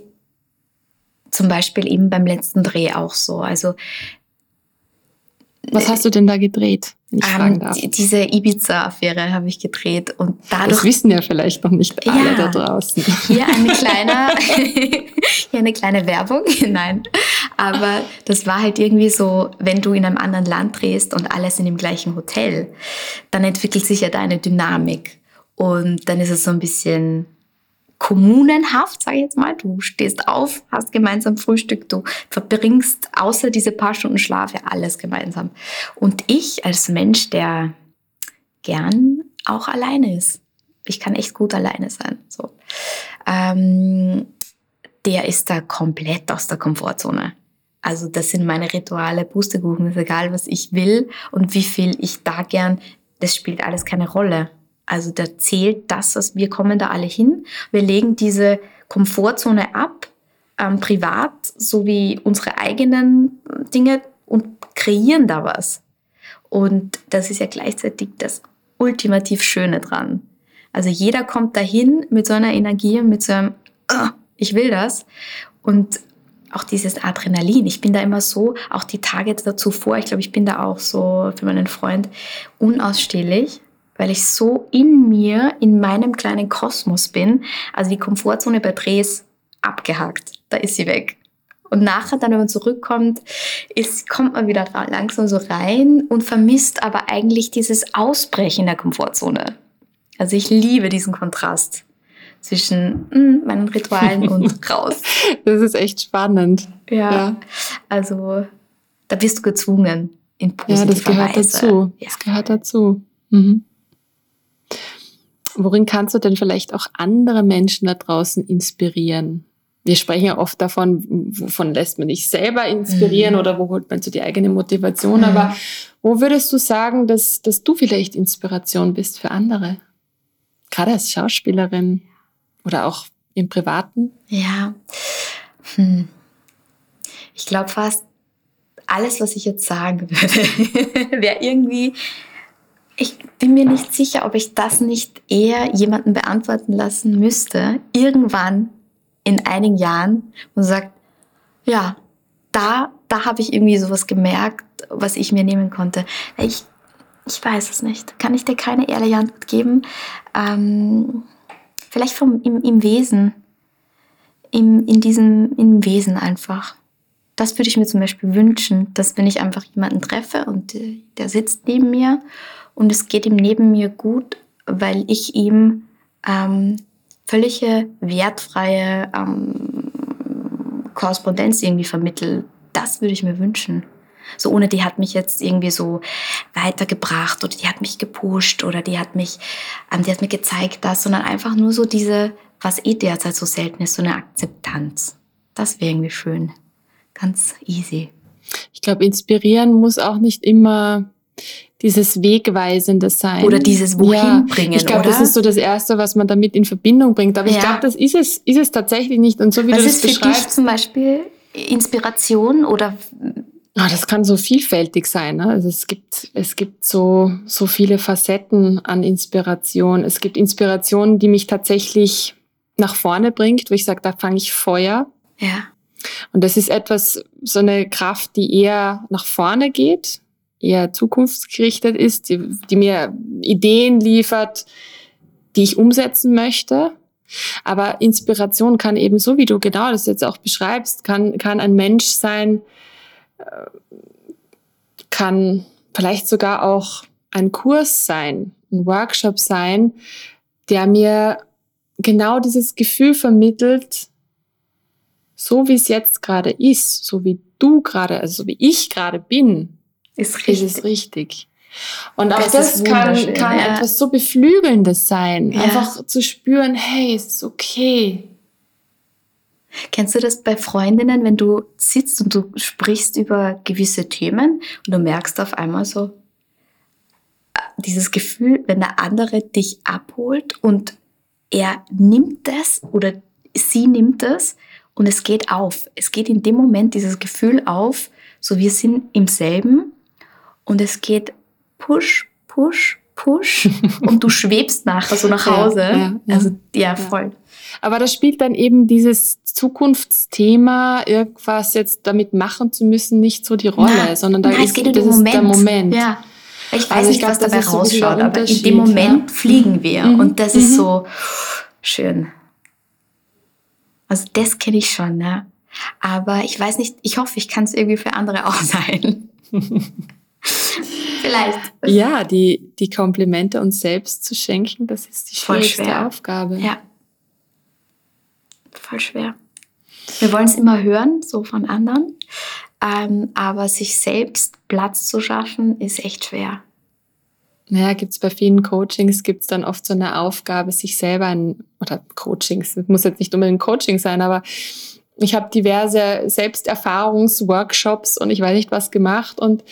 zum Beispiel eben beim letzten Dreh auch so. Also was hast du denn da gedreht? um, darf? Diese Ibiza-Affäre habe ich gedreht und dadurch. Das wissen ja vielleicht noch nicht alle ja, da draußen. Hier eine kleine, hier eine kleine Werbung. Nein. Aber das war halt irgendwie so, wenn du in einem anderen Land drehst und alle sind im gleichen Hotel, dann entwickelt sich ja da eine Dynamik. Und dann ist es so ein bisschen kommunenhaft, sage ich jetzt mal. Du stehst auf, hast gemeinsam Frühstück, du verbringst außer diese paar Stunden Schlaf ja alles gemeinsam. Und ich als Mensch, der gern auch alleine ist, ich kann echt gut alleine sein, so, ähm, der ist da komplett aus der Komfortzone. Also das sind meine Rituale, Pustekuchen, ist egal, was ich will und wie viel ich da gern, das spielt alles keine Rolle. Also da zählt das, was wir kommen da alle hin. Wir legen diese Komfortzone ab, ähm, privat sowie unsere eigenen Dinge und kreieren da was. Und das ist ja gleichzeitig das ultimativ Schöne dran. Also jeder kommt dahin mit so einer Energie, mit so einem, oh, ich will das. Und auch dieses Adrenalin. Ich bin da immer so, auch die Tage dazu vor, ich glaube, ich bin da auch so für meinen Freund unausstehlich weil ich so in mir, in meinem kleinen Kosmos bin. Also die Komfortzone bei Drehs abgehakt. Da ist sie weg. Und nachher dann, wenn man zurückkommt, ist, kommt man wieder langsam so rein und vermisst aber eigentlich dieses Ausbrechen der Komfortzone. Also ich liebe diesen Kontrast zwischen hm, meinen Ritualen und raus. Das ist echt spannend. Ja. ja. Also da wirst du gezwungen in positiver Ja, das gehört Weise. dazu. Ja. Das gehört dazu. Mhm. Worin kannst du denn vielleicht auch andere Menschen da draußen inspirieren? Wir sprechen ja oft davon, wovon lässt man sich selber inspirieren mhm. oder wo holt man so die eigene Motivation. Mhm. Aber wo würdest du sagen, dass, dass du vielleicht Inspiration bist für andere? Gerade als Schauspielerin oder auch im Privaten? Ja. Hm. Ich glaube fast alles, was ich jetzt sagen würde, wäre irgendwie ich bin mir nicht sicher, ob ich das nicht eher jemanden beantworten lassen müsste, irgendwann in einigen Jahren und sagt, ja, da, da habe ich irgendwie sowas gemerkt, was ich mir nehmen konnte. Ich, ich weiß es nicht. Kann ich dir keine ehrliche Antwort geben? Ähm, vielleicht vom, im, im Wesen. Im, in diesem, im Wesen einfach. Das würde ich mir zum Beispiel wünschen, dass wenn ich einfach jemanden treffe und der sitzt neben mir und es geht ihm neben mir gut, weil ich ihm ähm, völlige wertfreie ähm, Korrespondenz irgendwie vermittel. Das würde ich mir wünschen. So ohne die hat mich jetzt irgendwie so weitergebracht oder die hat mich gepusht oder die hat mich, ähm, die hat mir gezeigt das, sondern einfach nur so diese, was eh derzeit so selten ist, so eine Akzeptanz. Das wäre irgendwie schön. Ganz easy. Ich glaube, inspirieren muss auch nicht immer dieses Wegweisende sein. Oder dieses Wohin ja. Ich glaube, das ist so das Erste, was man damit in Verbindung bringt. Aber ja. ich glaube, das ist es, ist es tatsächlich nicht. Und so wie was du das ist für beschreibst, dich zum Beispiel Inspiration oder Oh, das kann so vielfältig sein. Ne? Also es gibt, es gibt so, so viele Facetten an Inspiration. Es gibt Inspirationen, die mich tatsächlich nach vorne bringt, wo ich sage, da fange ich Feuer. Ja. Und das ist etwas, so eine Kraft, die eher nach vorne geht, eher zukunftsgerichtet ist, die, die mir Ideen liefert, die ich umsetzen möchte. Aber Inspiration kann eben so, wie du genau das jetzt auch beschreibst, kann, kann ein Mensch sein, äh, kann vielleicht sogar auch ein Kurs sein, ein Workshop sein, der mir genau dieses Gefühl vermittelt, so wie es jetzt gerade ist, so wie du gerade, also so wie ich gerade bin, ist richtig. Ist es richtig. Und auch das, das kann, kann ja. etwas so Beflügelndes sein. Ja. Einfach zu spüren, hey, es ist okay. Kennst du das bei Freundinnen, wenn du sitzt und du sprichst über gewisse Themen und du merkst auf einmal so äh, dieses Gefühl, wenn der andere dich abholt und er nimmt das oder sie nimmt das und es geht auf. Es geht in dem Moment dieses Gefühl auf, so wir sind im selben und es geht push, push, push und du schwebst nachher so nach Hause. Ja, ja, ja. Also ja, voll. Aber das spielt dann eben dieses Zukunftsthema, irgendwas jetzt damit machen zu müssen, nicht so die Rolle, Na, sondern da nein, ist, das ist der Moment. Ja. Ich weiß also ich nicht, glaub, was dabei rausschaut, aber in dem Moment fliegen wir mhm. und das mhm. ist so schön. Also das kenne ich schon, ne? Aber ich weiß nicht, ich hoffe, ich kann es irgendwie für andere auch sein. Vielleicht. Ja, die, die Komplimente uns selbst zu schenken, das ist die schwierigste Aufgabe. Ja. Voll schwer. Wir wollen es immer hören, so von anderen. Ähm, aber sich selbst Platz zu schaffen, ist echt schwer. Naja, gibt es bei vielen Coachings, gibt es dann oft so eine Aufgabe, sich selber, ein, oder Coachings, das muss jetzt nicht unbedingt Coaching sein, aber ich habe diverse Selbsterfahrungsworkshops und ich weiß nicht was gemacht und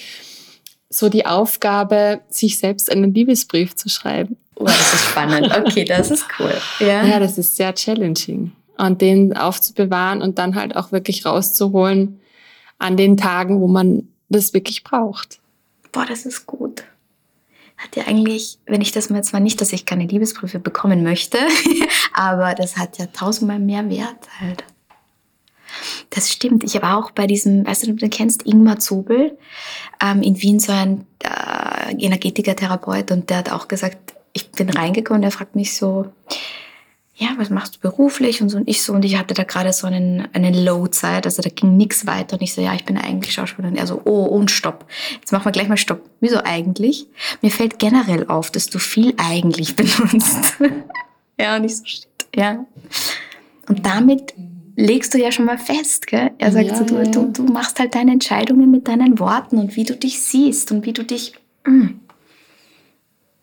so die Aufgabe, sich selbst einen Liebesbrief zu schreiben. Oh, das ist spannend. Okay, das ist cool. Ja, ja das ist sehr challenging. Und den aufzubewahren und dann halt auch wirklich rauszuholen an den Tagen, wo man das wirklich braucht. Boah, das ist gut. Hat ja eigentlich, wenn ich das mal zwar nicht, dass ich keine Liebesbriefe bekommen möchte, aber das hat ja tausendmal mehr Wert halt. Das stimmt. Ich habe auch bei diesem, weißt du, du kennst Ingmar Zobel, ähm, in Wien so ein äh, Energetiker-Therapeut und der hat auch gesagt, ich bin reingekommen, der fragt mich so, ja, was machst du beruflich und so und ich so und ich hatte da gerade so einen, eine Low-Zeit, also da ging nichts weiter und ich so, ja, ich bin eigentlich Schauspielerin. Er so, oh, und stopp. Jetzt machen wir gleich mal Stopp. Wieso eigentlich? Mir fällt generell auf, dass du viel eigentlich benutzt. ja, nicht so shit, ja. Und damit legst du ja schon mal fest, gell? Er sagt ja, so, du, du, du machst halt deine Entscheidungen mit deinen Worten und wie du dich siehst und wie du dich. Mm.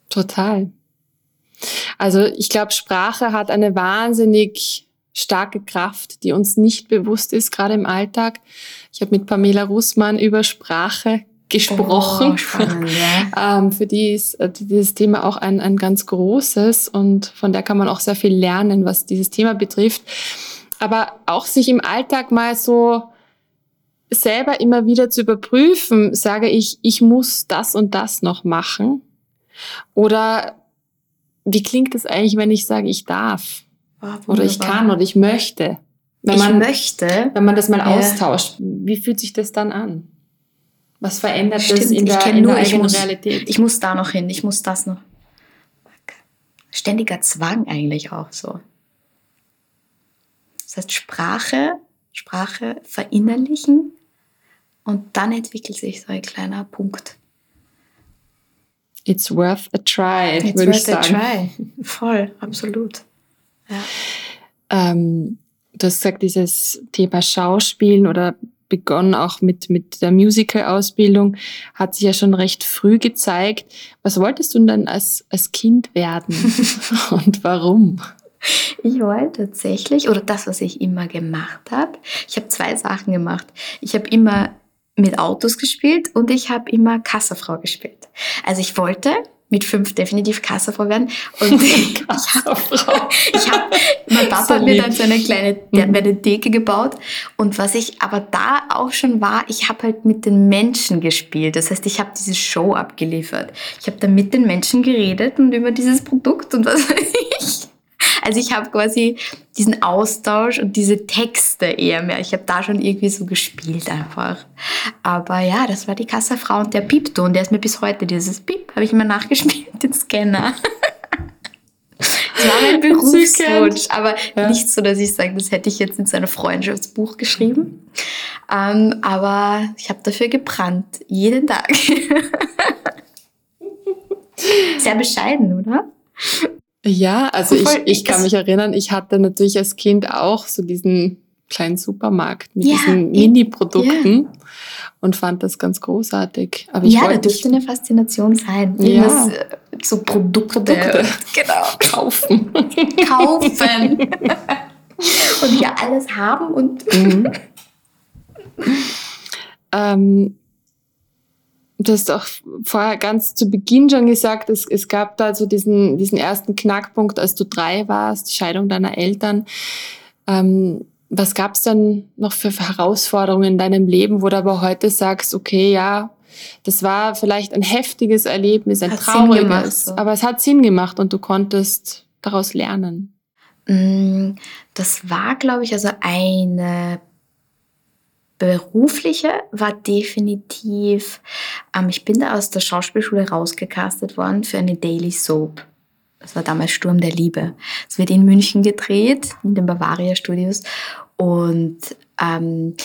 Total. Also ich glaube, Sprache hat eine wahnsinnig starke Kraft, die uns nicht bewusst ist, gerade im Alltag. Ich habe mit Pamela Russmann über Sprache gesprochen. Oh, spannend, ja. ähm, für die ist äh, dieses Thema auch ein, ein ganz großes und von der kann man auch sehr viel lernen, was dieses Thema betrifft. Aber auch sich im Alltag mal so selber immer wieder zu überprüfen, sage ich, ich muss das und das noch machen. Oder wie klingt es eigentlich, wenn ich sage, ich darf? Oh, oder ich kann oder ich möchte? Wenn ich man, möchte. Wenn man das mal ja. austauscht, wie fühlt sich das dann an? Was verändert Stimmt, das in der, in nur, der eigenen muss, Realität? Ich muss da noch hin, ich muss das noch. Ständiger Zwang eigentlich auch so. Das heißt, Sprache, Sprache verinnerlichen und dann entwickelt sich so ein kleiner Punkt. It's worth a try, It's würde ich sagen. a try. Voll, absolut. Ja. Ähm, du hast gesagt, dieses Thema Schauspielen oder begonnen auch mit, mit der Musical-Ausbildung, hat sich ja schon recht früh gezeigt. Was wolltest du denn als, als Kind werden und warum? Ich wollte tatsächlich, oder das, was ich immer gemacht habe, ich habe zwei Sachen gemacht. Ich habe immer mit Autos gespielt und ich habe immer Kassafrau gespielt. Also ich wollte mit fünf definitiv Kassafrau werden. Und ich habe, ich hab, mein Papa hat mir dann so eine kleine, der hat mir eine Decke gebaut. Und was ich aber da auch schon war, ich habe halt mit den Menschen gespielt. Das heißt, ich habe diese Show abgeliefert. Ich habe dann mit den Menschen geredet und über dieses Produkt und was weiß ich. Also ich habe quasi diesen Austausch und diese Texte eher mehr. Ich habe da schon irgendwie so gespielt einfach. Aber ja, das war die Kassafrau und der Piepton, der ist mir bis heute dieses Piep, habe ich immer nachgespielt, den Scanner. Das war mein Berufswunsch, aber ja. nicht so, dass ich sage, das hätte ich jetzt in so einem Freundschaftsbuch geschrieben. Ähm, aber ich habe dafür gebrannt, jeden Tag. Sehr bescheiden, oder? Ja, also ich, ich kann mich erinnern, ich hatte natürlich als Kind auch so diesen kleinen Supermarkt mit ja, diesen Mini-Produkten ja. und fand das ganz großartig. Aber ich ja, da dürfte eine Faszination sein. Ja. Äh, so Produkte, Produkte. Genau. kaufen. kaufen. und ja alles haben und... Mhm. ähm, du hast auch vorher ganz zu Beginn schon gesagt, es, es gab da so diesen, diesen ersten Knackpunkt, als du drei warst, die Scheidung deiner Eltern. Ähm, was gab es denn noch für Herausforderungen in deinem Leben, wo du aber heute sagst, okay, ja, das war vielleicht ein heftiges Erlebnis, ein hat trauriges, gemacht, so. aber es hat Sinn gemacht und du konntest daraus lernen. Mm, das war, glaube ich, also eine berufliche war definitiv, ähm, ich bin da aus der Schauspielschule rausgecastet worden für eine Daily Soap. Das war damals Sturm der Liebe. Es wird in München gedreht, in den Bavaria Studios. Und ähm,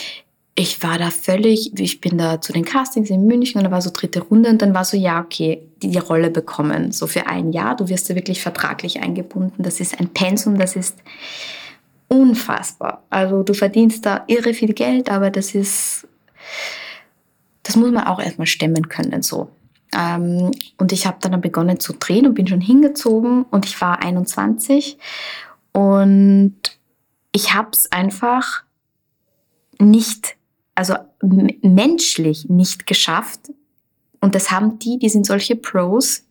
ich war da völlig, ich bin da zu den Castings in München und da war so dritte Runde und dann war so, ja, okay, die, die Rolle bekommen, so für ein Jahr. Du wirst da wirklich vertraglich eingebunden. Das ist ein Pensum, das ist unfassbar. Also du verdienst da irre viel Geld, aber das ist, das muss man auch erstmal stemmen können, so. Ähm, und ich habe dann begonnen zu drehen und bin schon hingezogen und ich war 21 und ich habe es einfach nicht, also menschlich nicht geschafft. Und das haben die, die sind solche Pros,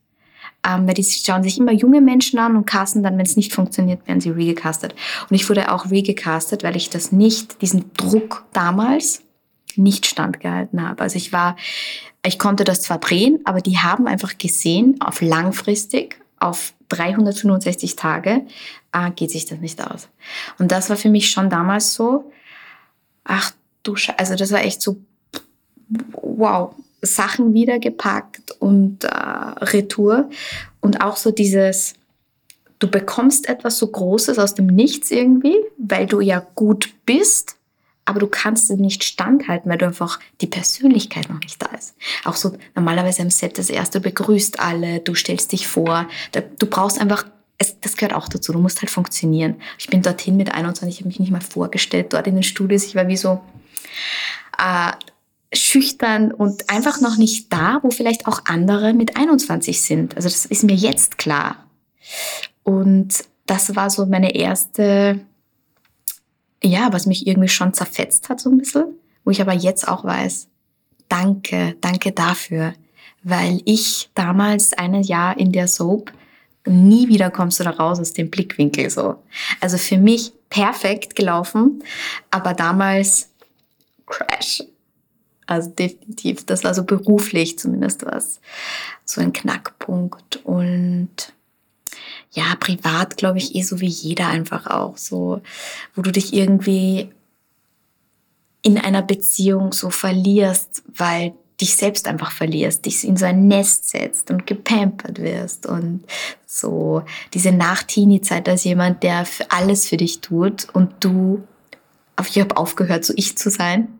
ähm, weil die schauen sich immer junge Menschen an und casten dann, wenn es nicht funktioniert, werden sie regecastet. Und ich wurde auch regecastet, weil ich das nicht, diesen Druck damals nicht standgehalten habe. Also ich war, ich konnte das zwar drehen, aber die haben einfach gesehen, auf langfristig, auf 365 Tage, äh, geht sich das nicht aus. Und das war für mich schon damals so, ach du Scheiße, also das war echt so, wow, Sachen wiedergepackt und äh, Retour. Und auch so dieses, du bekommst etwas so Großes aus dem Nichts irgendwie, weil du ja gut bist, aber du kannst es nicht standhalten, weil du einfach die Persönlichkeit noch nicht da ist. Auch so normalerweise im Set das erste begrüßt alle, du stellst dich vor, du brauchst einfach es, das gehört auch dazu. Du musst halt funktionieren. Ich bin dorthin mit 21, ich habe mich nicht mal vorgestellt, dort in den Studios. Ich war wie so, äh, schüchtern und einfach noch nicht da, wo vielleicht auch andere mit 21 sind. Also das ist mir jetzt klar. Und das war so meine erste, ja, was mich irgendwie schon zerfetzt hat so ein bisschen, wo ich aber jetzt auch weiß, danke, danke dafür, weil ich damals ein Jahr in der Soap nie wieder kommst du da raus aus dem Blickwinkel so. Also für mich perfekt gelaufen, aber damals Crash. Also definitiv, das war so beruflich zumindest was, so ein Knackpunkt. Und ja, privat glaube ich eh so wie jeder einfach auch so, wo du dich irgendwie in einer Beziehung so verlierst, weil dich selbst einfach verlierst, dich in so ein Nest setzt und gepampert wirst und so diese Nach-Teenie-Zeit als jemand, der alles für dich tut und du, ich habe aufgehört, so ich zu sein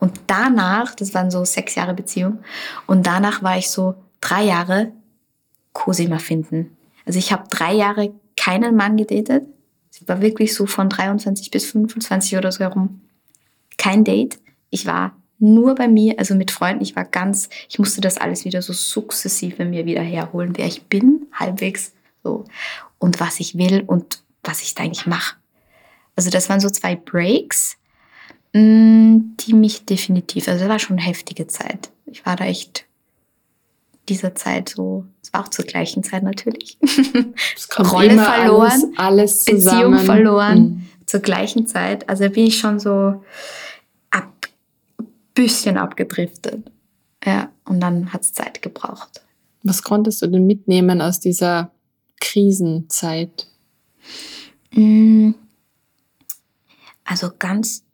und danach, das waren so sechs Jahre Beziehung, und danach war ich so drei Jahre Cosima finden. Also ich habe drei Jahre keinen Mann gedatet. Es war wirklich so von 23 bis 25 oder so herum. Kein Date. Ich war nur bei mir, also mit Freunden. Ich war ganz, ich musste das alles wieder so sukzessive mir wieder herholen, wer ich bin, halbwegs so. Und was ich will und was ich da eigentlich mache. Also das waren so zwei Breaks die mich definitiv, also das war schon eine heftige Zeit. Ich war da echt dieser Zeit so, es war auch zur gleichen Zeit natürlich. Rolle verloren, alles, alles Beziehung verloren, mhm. zur gleichen Zeit. Also bin ich schon so ab, bisschen abgedriftet. Ja, und dann hat es Zeit gebraucht. Was konntest du denn mitnehmen aus dieser Krisenzeit? Mm, also ganz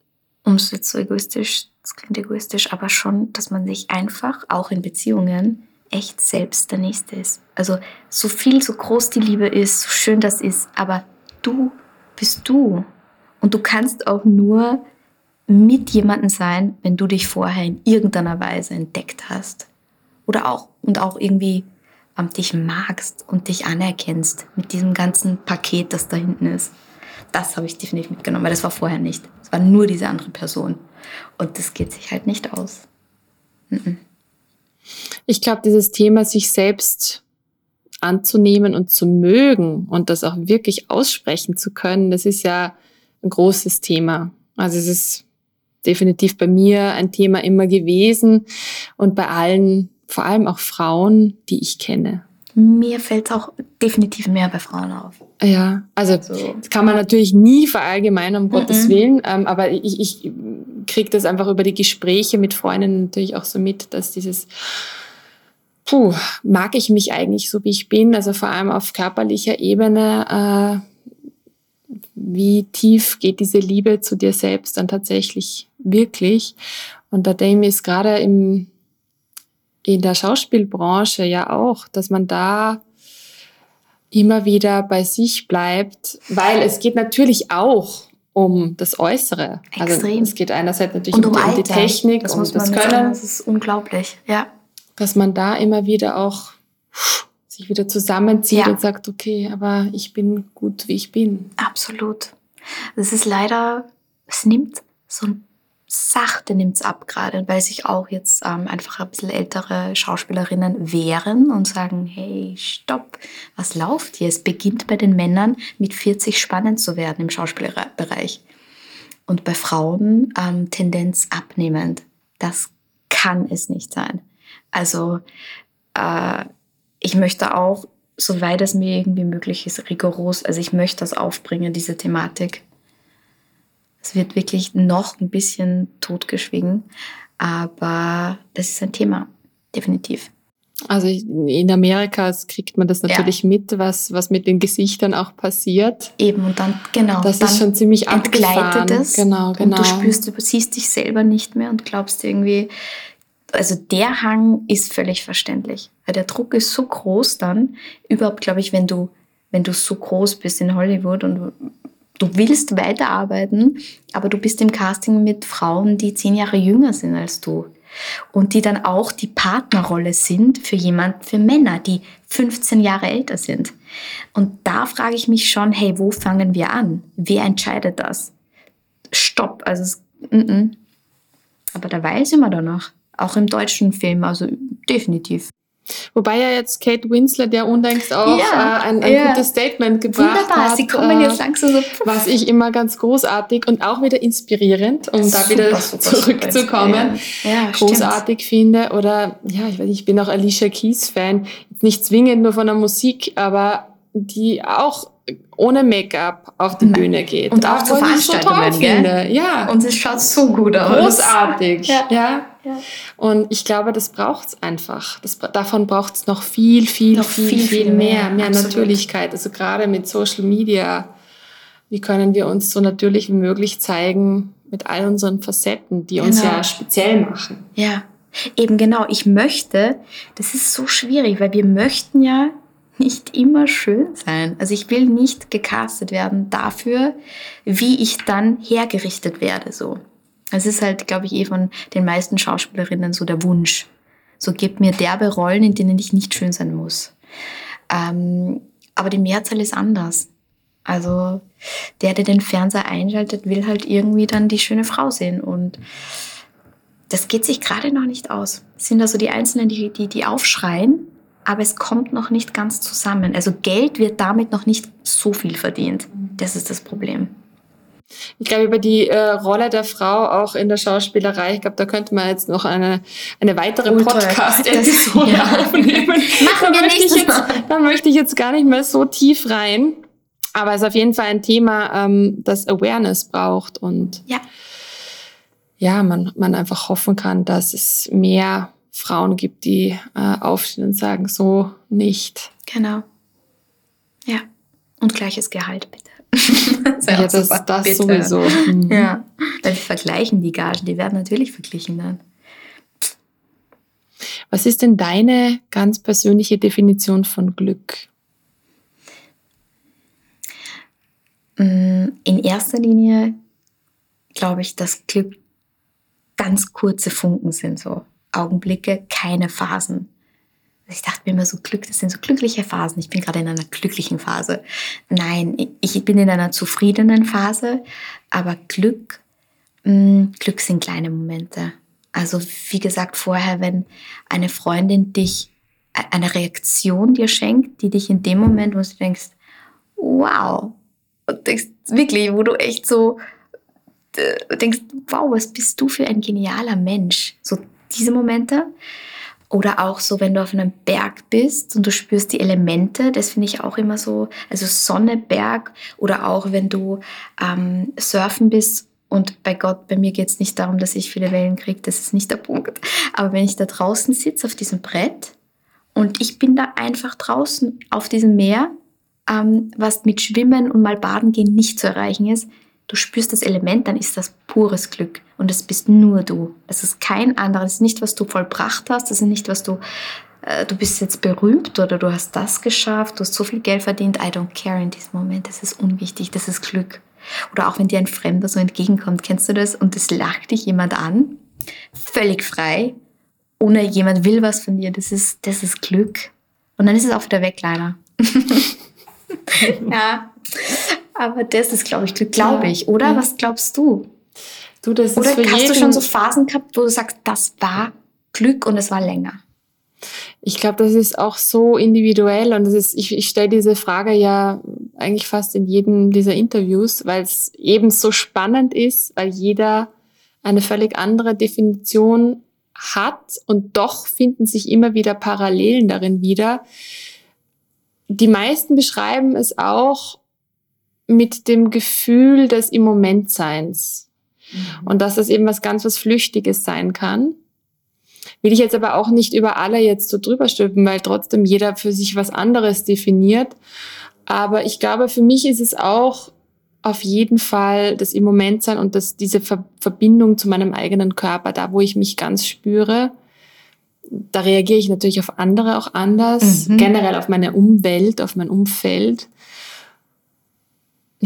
um es jetzt so egoistisch, das klingt egoistisch, aber schon, dass man sich einfach, auch in Beziehungen, echt selbst der Nächste ist. Also so viel, so groß die Liebe ist, so schön das ist, aber du bist du. Und du kannst auch nur mit jemandem sein, wenn du dich vorher in irgendeiner Weise entdeckt hast. Oder auch, und auch irgendwie ähm, dich magst und dich anerkennst mit diesem ganzen Paket, das da hinten ist. Das habe ich definitiv mitgenommen, weil das war vorher nicht. Es war nur diese andere Person. Und das geht sich halt nicht aus. Ich glaube, dieses Thema, sich selbst anzunehmen und zu mögen und das auch wirklich aussprechen zu können, das ist ja ein großes Thema. Also es ist definitiv bei mir ein Thema immer gewesen und bei allen, vor allem auch Frauen, die ich kenne. Mir fällt es auch definitiv mehr bei Frauen auf. Ja, also so. das kann man natürlich nie verallgemeinern, um. Gottes Willen, ähm, aber ich, ich kriege das einfach über die Gespräche mit Freunden natürlich auch so mit, dass dieses, puh, mag ich mich eigentlich so, wie ich bin, also vor allem auf körperlicher Ebene, äh, wie tief geht diese Liebe zu dir selbst dann tatsächlich wirklich. Und da denke ich, ist gerade im, in der Schauspielbranche ja auch, dass man da immer wieder bei sich bleibt, weil es geht natürlich auch um das Äußere. Also Extrem. Also es geht einerseits natürlich und um, um, die, Technik, das um muss man das Können. Sagen, das ist unglaublich, ja. Dass man da immer wieder auch sich wieder zusammenzieht ja. und sagt, okay, aber ich bin gut, wie ich bin. Absolut. Das ist leider, es nimmt so ein sachte nimmt es ab gerade, weil sich auch jetzt ähm, einfach ein bisschen ältere Schauspielerinnen wehren und sagen, hey, stopp, was läuft hier? Es beginnt bei den Männern mit 40 spannend zu werden im Schauspielbereich. Und bei Frauen ähm, Tendenz abnehmend. Das kann es nicht sein. Also äh, ich möchte auch, soweit es mir irgendwie möglich ist, rigoros, also ich möchte das aufbringen, diese Thematik es wird wirklich noch ein bisschen totgeschwiegen, aber das ist ein Thema, definitiv. Also in Amerika kriegt man das natürlich ja. mit, was, was mit den Gesichtern auch passiert. Eben, und dann, genau. Das ist schon ziemlich abgefahren. es. Genau, genau. Und du spürst, du siehst dich selber nicht mehr und glaubst irgendwie, also der Hang ist völlig verständlich. Weil der Druck ist so groß dann, überhaupt glaube ich, wenn du, wenn du so groß bist in Hollywood und du willst weiterarbeiten, aber du bist im Casting mit Frauen, die zehn Jahre jünger sind als du. Und die dann auch die Partnerrolle sind für jemand, für Männer, die 15 Jahre älter sind. Und da frage ich mich schon, hey, wo fangen wir an? Wer entscheidet das? Stopp, also es, mm aber da weiß immer danach. Auch im deutschen Film, also definitiv. Wobei ja jetzt Kate Winslet ja unlängst auch ja, äh, ein, ein ja. gutes Statement gebracht Wunderbar, hat. Sie kommen jetzt äh, langsam so. Was ich immer ganz großartig und auch wieder inspirierend, um super, da wieder super, zurückzukommen, ja. großartig stimmt. finde. Oder ja, ich weiß ich bin auch Alicia Keys Fan. Nicht zwingend nur von der Musik, aber die auch ohne Make-up auf die Bühne geht. Und auch, auch zu Veranstaltungen, so finde. Ja. Und es schaut so gut aus. Großartig, ja. ja. Ja. Und ich glaube, das braucht es einfach. Das, davon braucht es noch viel, viel, noch viel, viel, viel, mehr. Mehr, mehr Natürlichkeit. Also gerade mit Social Media. Wie können wir uns so natürlich wie möglich zeigen mit all unseren Facetten, die genau. uns ja speziell machen. Ja, eben genau. Ich möchte, das ist so schwierig, weil wir möchten ja nicht immer schön sein. Also ich will nicht gecastet werden dafür, wie ich dann hergerichtet werde. So, es ist halt, glaube ich, eh von den meisten Schauspielerinnen so der Wunsch. So gib mir derbe Rollen, in denen ich nicht schön sein muss. Ähm, aber die Mehrzahl ist anders. Also der, der den Fernseher einschaltet, will halt irgendwie dann die schöne Frau sehen und das geht sich gerade noch nicht aus. Es sind also die Einzelnen, die, die, die aufschreien aber es kommt noch nicht ganz zusammen. Also Geld wird damit noch nicht so viel verdient. Das ist das Problem. Ich glaube, über die äh, Rolle der Frau auch in der Schauspielerei, ich glaube, da könnte man jetzt noch eine, eine weitere Podcast-Episode ja. aufnehmen. Machen da möchte, ich jetzt, da möchte ich jetzt gar nicht mehr so tief rein. Aber es ist auf jeden Fall ein Thema, ähm, das Awareness braucht und ja, ja man, man einfach hoffen kann, dass es mehr Frauen gibt, die äh, aufstehen und sagen, so nicht. Genau. Ja. Und gleiches Gehalt, bitte. das ja, das, super. das bitte. sowieso. Mhm. Ja. Weil wir vergleichen die Gagen, die werden natürlich verglichen dann. Was ist denn deine ganz persönliche Definition von Glück? Mm, in erster Linie glaube ich, dass Glück ganz kurze Funken sind so. Augenblicke, keine Phasen. Ich dachte mir immer so, Glück, das sind so glückliche Phasen. Ich bin gerade in einer glücklichen Phase. Nein, ich bin in einer zufriedenen Phase, aber Glück, mh, mm, Glück sind kleine Momente. Also wie gesagt vorher, wenn eine Freundin dich eine Reaktion dir schenkt, die dich in dem Moment, wo du denkst, wow, und denkst wirklich, wo du echt so denkst, wow, was bist du für ein genialer Mensch? So diese Momente. Oder auch so, wenn du auf einem Berg bist und du spürst die Elemente, das finde ich auch immer so, also Sonne, Berg oder auch wenn du ähm, surfen bist und bei Gott, bei mir geht es nicht darum, dass ich viele Wellen kriege, das ist nicht der Punkt. Aber wenn ich da draußen sitze auf diesem Brett und ich bin da einfach draußen auf diesem Meer, ähm, was mit Schwimmen und mal baden gehen nicht zu erreichen ist, du spürst das Element, dann ist das pures Glück. Und das bist nur du. Das ist kein anderer. Das ist nicht, was du vollbracht hast. Das ist nicht, was du, äh, du bist jetzt berühmt oder du hast das geschafft. Du hast so viel Geld verdient. I don't care in diesem Moment. Das ist unwichtig. Das ist Glück. Oder auch wenn dir ein Fremder so entgegenkommt, kennst du das? Und es lacht dich jemand an. Völlig frei. Ohne jemand will was von dir. Das ist, das ist Glück. Und dann ist es auch wieder weg, leider. ja. Aber das ist, glaube ich, Glück, glaube ich, oder? Ja. Was glaubst du? Du, das oder ist hast du schon so Phasen gehabt, wo du sagst, das war Glück und es war länger? Ich glaube, das ist auch so individuell und das ist, ich, ich stelle diese Frage ja eigentlich fast in jedem dieser Interviews, weil es eben so spannend ist, weil jeder eine völlig andere Definition hat und doch finden sich immer wieder Parallelen darin wieder. Die meisten beschreiben es auch mit dem Gefühl des im Moment Seins. Mhm. Und dass das eben was ganz was Flüchtiges sein kann. Will ich jetzt aber auch nicht über alle jetzt so drüber stülpen, weil trotzdem jeder für sich was anderes definiert. Aber ich glaube, für mich ist es auch auf jeden Fall das im Moment sein und das, diese Ver Verbindung zu meinem eigenen Körper, da wo ich mich ganz spüre. Da reagiere ich natürlich auf andere auch anders, mhm. generell auf meine Umwelt, auf mein Umfeld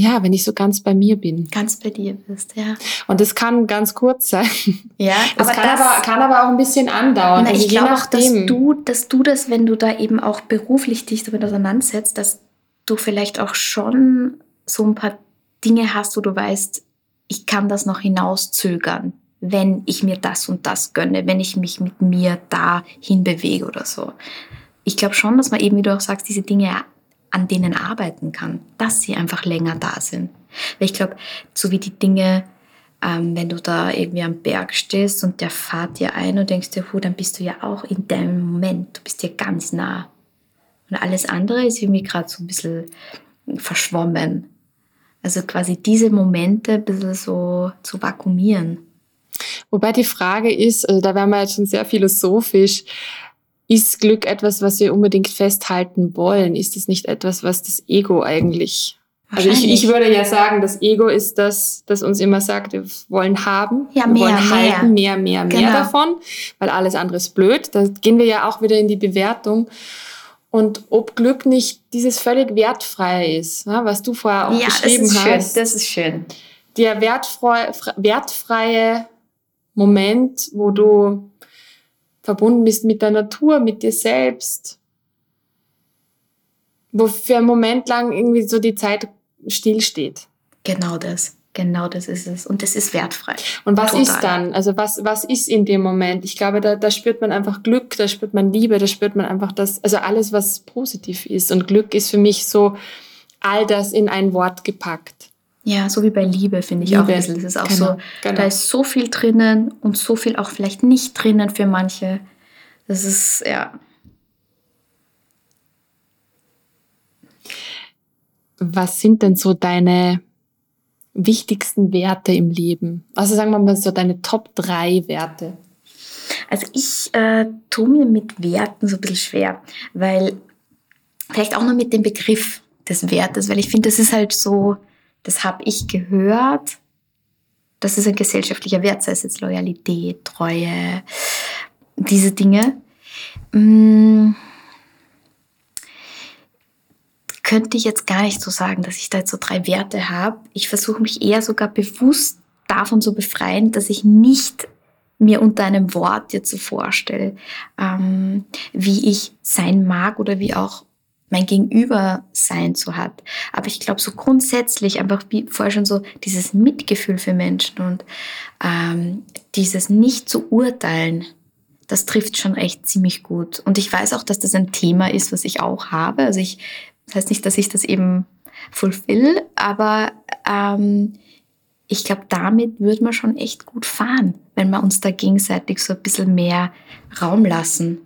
ja, wenn ich so ganz bei mir bin. Ganz bei dir bist, ja. Und das kann ganz kurz sein. Ja, das aber kann, das, aber, kann aber auch ein bisschen andauern. Na, ich also glaube auch, dass du, dass du das, wenn du da eben auch beruflich dich damit auseinandersetzt, dass du vielleicht auch schon so ein paar Dinge hast, wo du weißt, ich kann das noch hinauszögern, wenn ich mir das und das gönne, wenn ich mich mit mir da hinbewege oder so. Ich glaube schon, dass man eben, wie du auch sagst, diese Dinge an denen arbeiten kann, dass sie einfach länger da sind. Weil ich glaube, so wie die Dinge, ähm, wenn du da irgendwie am Berg stehst und der fahrt dir ein und denkst dir, dann bist du ja auch in deinem Moment, du bist dir ganz nah. Und alles andere ist irgendwie gerade so ein bisschen verschwommen. Also quasi diese Momente ein bisschen so zu vakuumieren. Wobei die Frage ist, also da wären wir jetzt schon sehr philosophisch, ist Glück etwas, was wir unbedingt festhalten wollen? Ist es nicht etwas, was das Ego eigentlich also ich, ich würde ja sagen, das Ego ist das, das uns immer sagt, wir wollen haben, ja, wir mehr, wollen mehr. halten, mehr, mehr, genau. mehr davon, weil alles andere ist blöd. Da gehen wir ja auch wieder in die Bewertung. Und ob Glück nicht dieses völlig wertfreie ist, was du vorher auch ja, beschrieben das ist hast. Schön, das ist schön. Der wertfreie, wertfreie Moment, wo du verbunden bist mit der Natur, mit dir selbst. Wo für einen Moment lang irgendwie so die Zeit stillsteht. Genau das. Genau das ist es. Und das ist wertfrei. Und was Total. ist dann? Also was, was ist in dem Moment? Ich glaube, da, da spürt man einfach Glück, da spürt man Liebe, da spürt man einfach das, also alles, was positiv ist. Und Glück ist für mich so all das in ein Wort gepackt. Ja, so wie bei Liebe finde ich Liebe. auch. Das ist auch genau, so, genau. da ist so viel drinnen und so viel auch vielleicht nicht drinnen für manche. Das ist, ja. Was sind denn so deine wichtigsten Werte im Leben? Also sagen wir mal so deine Top 3 Werte. Also ich äh, tue mir mit Werten so ein bisschen schwer, weil vielleicht auch nur mit dem Begriff des Wertes, weil ich finde, das ist halt so, das habe ich gehört, das ist ein gesellschaftlicher Wert, sei es jetzt Loyalität, Treue, diese Dinge. Hm, könnte ich jetzt gar nicht so sagen, dass ich da jetzt so drei Werte habe. Ich versuche mich eher sogar bewusst davon zu befreien, dass ich nicht mir unter einem Wort jetzt so vorstelle, ähm, wie ich sein mag oder wie auch mein Gegenüber sein zu hat. Aber ich glaube, so grundsätzlich einfach wie vorher schon so dieses Mitgefühl für Menschen und ähm, dieses nicht zu urteilen, das trifft schon echt ziemlich gut. Und ich weiß auch, dass das ein Thema ist, was ich auch habe. Also ich das heißt nicht, dass ich das eben fulfill, aber ähm, ich glaube, damit würde man schon echt gut fahren, wenn wir uns da gegenseitig so ein bisschen mehr Raum lassen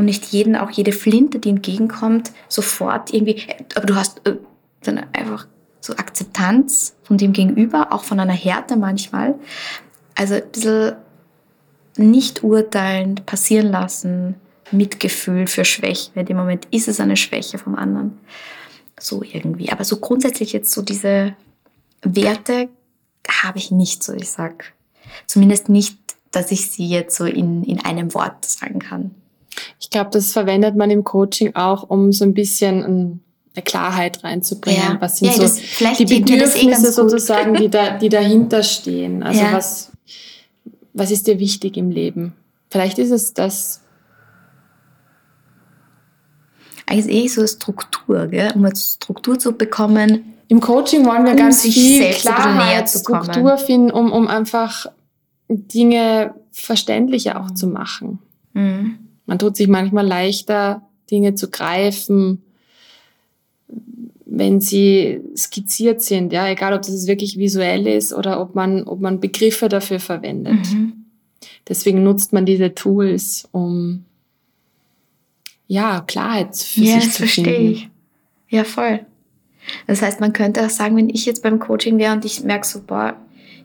und nicht jeden, auch jede Flinte, die entgegenkommt, sofort irgendwie, aber du hast äh, dann einfach so Akzeptanz von dem Gegenüber, auch von einer Härte manchmal. Also ein bisschen nicht urteilen, passieren lassen, Mitgefühl für Schwäche. In dem Moment ist es eine Schwäche vom anderen. So irgendwie. Aber so grundsätzlich jetzt so diese Werte habe ich nicht so, ich sag. Zumindest nicht, dass ich sie jetzt so in, in einem Wort sagen kann. Ich glaube, das verwendet man im Coaching auch, um so ein bisschen eine Klarheit reinzubringen. Ja. Was sind ja, so die eh Bedürfnisse eh sozusagen, die, da, die dahinter stehen? Also ja. was, was ist dir wichtig im Leben? Vielleicht ist es das. Eigentlich eh so Struktur, gell? um eine Struktur zu bekommen. Im Coaching wollen wir um ganz viel Klarheit, Struktur finden, um, um einfach Dinge verständlicher auch zu machen. Mhm. Man tut sich manchmal leichter, Dinge zu greifen, wenn sie skizziert sind, ja, egal ob das wirklich visuell ist oder ob man, ob man Begriffe dafür verwendet. Mhm. Deswegen nutzt man diese Tools, um ja, Klarheit für ja, sich zu finden. Ja, verstehe ich. Ja, voll. Das heißt, man könnte auch sagen, wenn ich jetzt beim Coaching wäre und ich merke so, boah,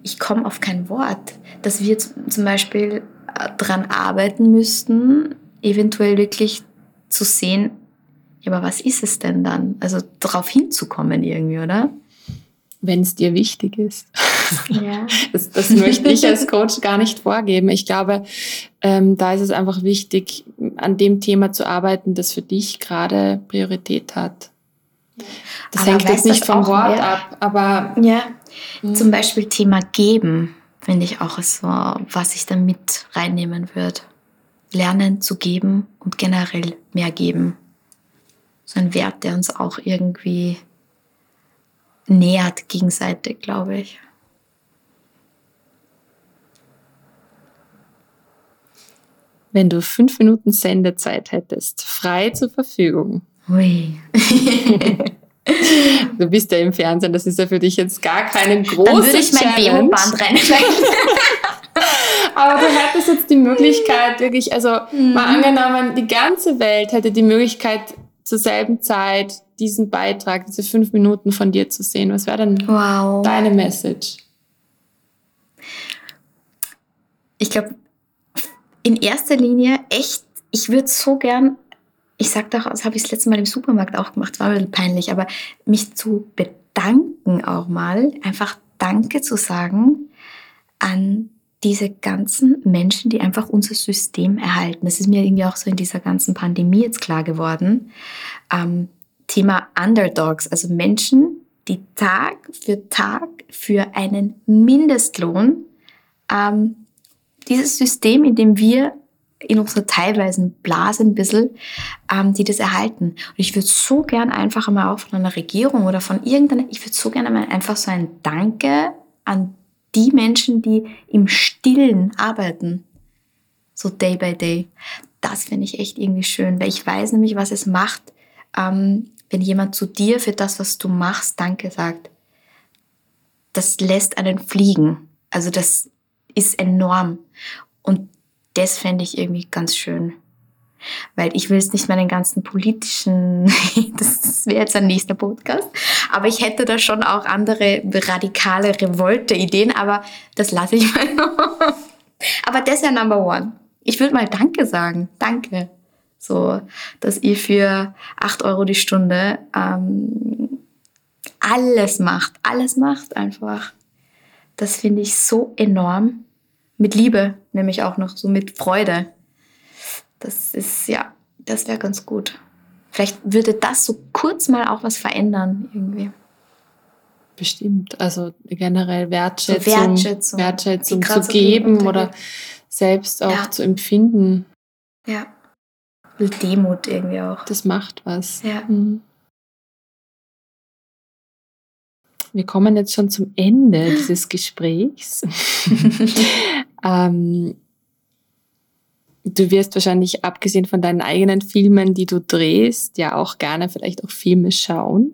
ich komme auf kein Wort, dass wir zum Beispiel äh, dran arbeiten müssten, eventuell wirklich zu sehen, ja, aber was ist es denn dann? Also darauf hinzukommen irgendwie, oder? Wenn es dir wichtig ist. Ja. Das, das möchte ich als Coach gar nicht vorgeben. Ich glaube, ähm, da ist es einfach wichtig, an dem Thema zu arbeiten, das für dich gerade Priorität hat. Das aber hängt jetzt nicht vom Wort mehr? ab, aber. Ja, mh. zum Beispiel Thema Geben finde ich auch so, was ich da mit reinnehmen würde. Lernen zu geben und generell mehr geben. So ein Wert, der uns auch irgendwie nähert gegenseitig, glaube ich. Wenn du fünf Minuten Sendezeit hättest, frei zur Verfügung. Ui. du bist ja im Fernsehen, das ist ja für dich jetzt gar keine große Dann würde ich mein Demoband reinschlagen. Aber du hättest jetzt die Möglichkeit, wirklich, also mhm. mal angenommen, die ganze Welt hätte die Möglichkeit, zur selben Zeit diesen Beitrag, diese fünf Minuten von dir zu sehen. Was wäre denn wow. deine Message? Ich glaube, in erster Linie echt, ich würde so gern, ich sag doch, das habe ich das letzte Mal im Supermarkt auch gemacht, war ein bisschen peinlich, aber mich zu bedanken auch mal, einfach Danke zu sagen an diese ganzen Menschen, die einfach unser System erhalten. Das ist mir irgendwie auch so in dieser ganzen Pandemie jetzt klar geworden. Ähm, Thema Underdogs, also Menschen, die Tag für Tag für einen Mindestlohn ähm, dieses System, in dem wir in unserer teilweise Blase ein bisschen, ähm, die das erhalten. Und ich würde so gern einfach einmal auch von einer Regierung oder von irgendeiner, ich würde so gerne mal einfach so ein Danke an die Menschen, die im Stillen arbeiten, so day by day. Das finde ich echt irgendwie schön, weil ich weiß nämlich, was es macht, ähm, wenn jemand zu dir für das, was du machst, Danke sagt. Das lässt einen fliegen. Also das ist enorm. Und das fände ich irgendwie ganz schön. Weil ich will jetzt nicht meinen ganzen politischen, das wäre jetzt ein nächster Podcast, aber ich hätte da schon auch andere radikale Revolte-Ideen, aber das lasse ich mal noch. Aber das ist ja Number One. Ich würde mal Danke sagen. Danke. So, dass ihr für 8 Euro die Stunde ähm, alles macht. Alles macht einfach. Das finde ich so enorm. Mit Liebe, nämlich auch noch so mit Freude. Das ist, ja, das wäre ganz gut. Vielleicht würde das so kurz mal auch was verändern irgendwie. Bestimmt. Also generell Wertschätzung, so Wertschätzung, Wertschätzung zu so geben oder selbst auch ja. zu empfinden. Ja. Demut irgendwie auch. Das macht was. Ja. Mhm. Wir kommen jetzt schon zum Ende dieses Gesprächs. ähm, du wirst wahrscheinlich, abgesehen von deinen eigenen Filmen, die du drehst, ja auch gerne vielleicht auch Filme schauen.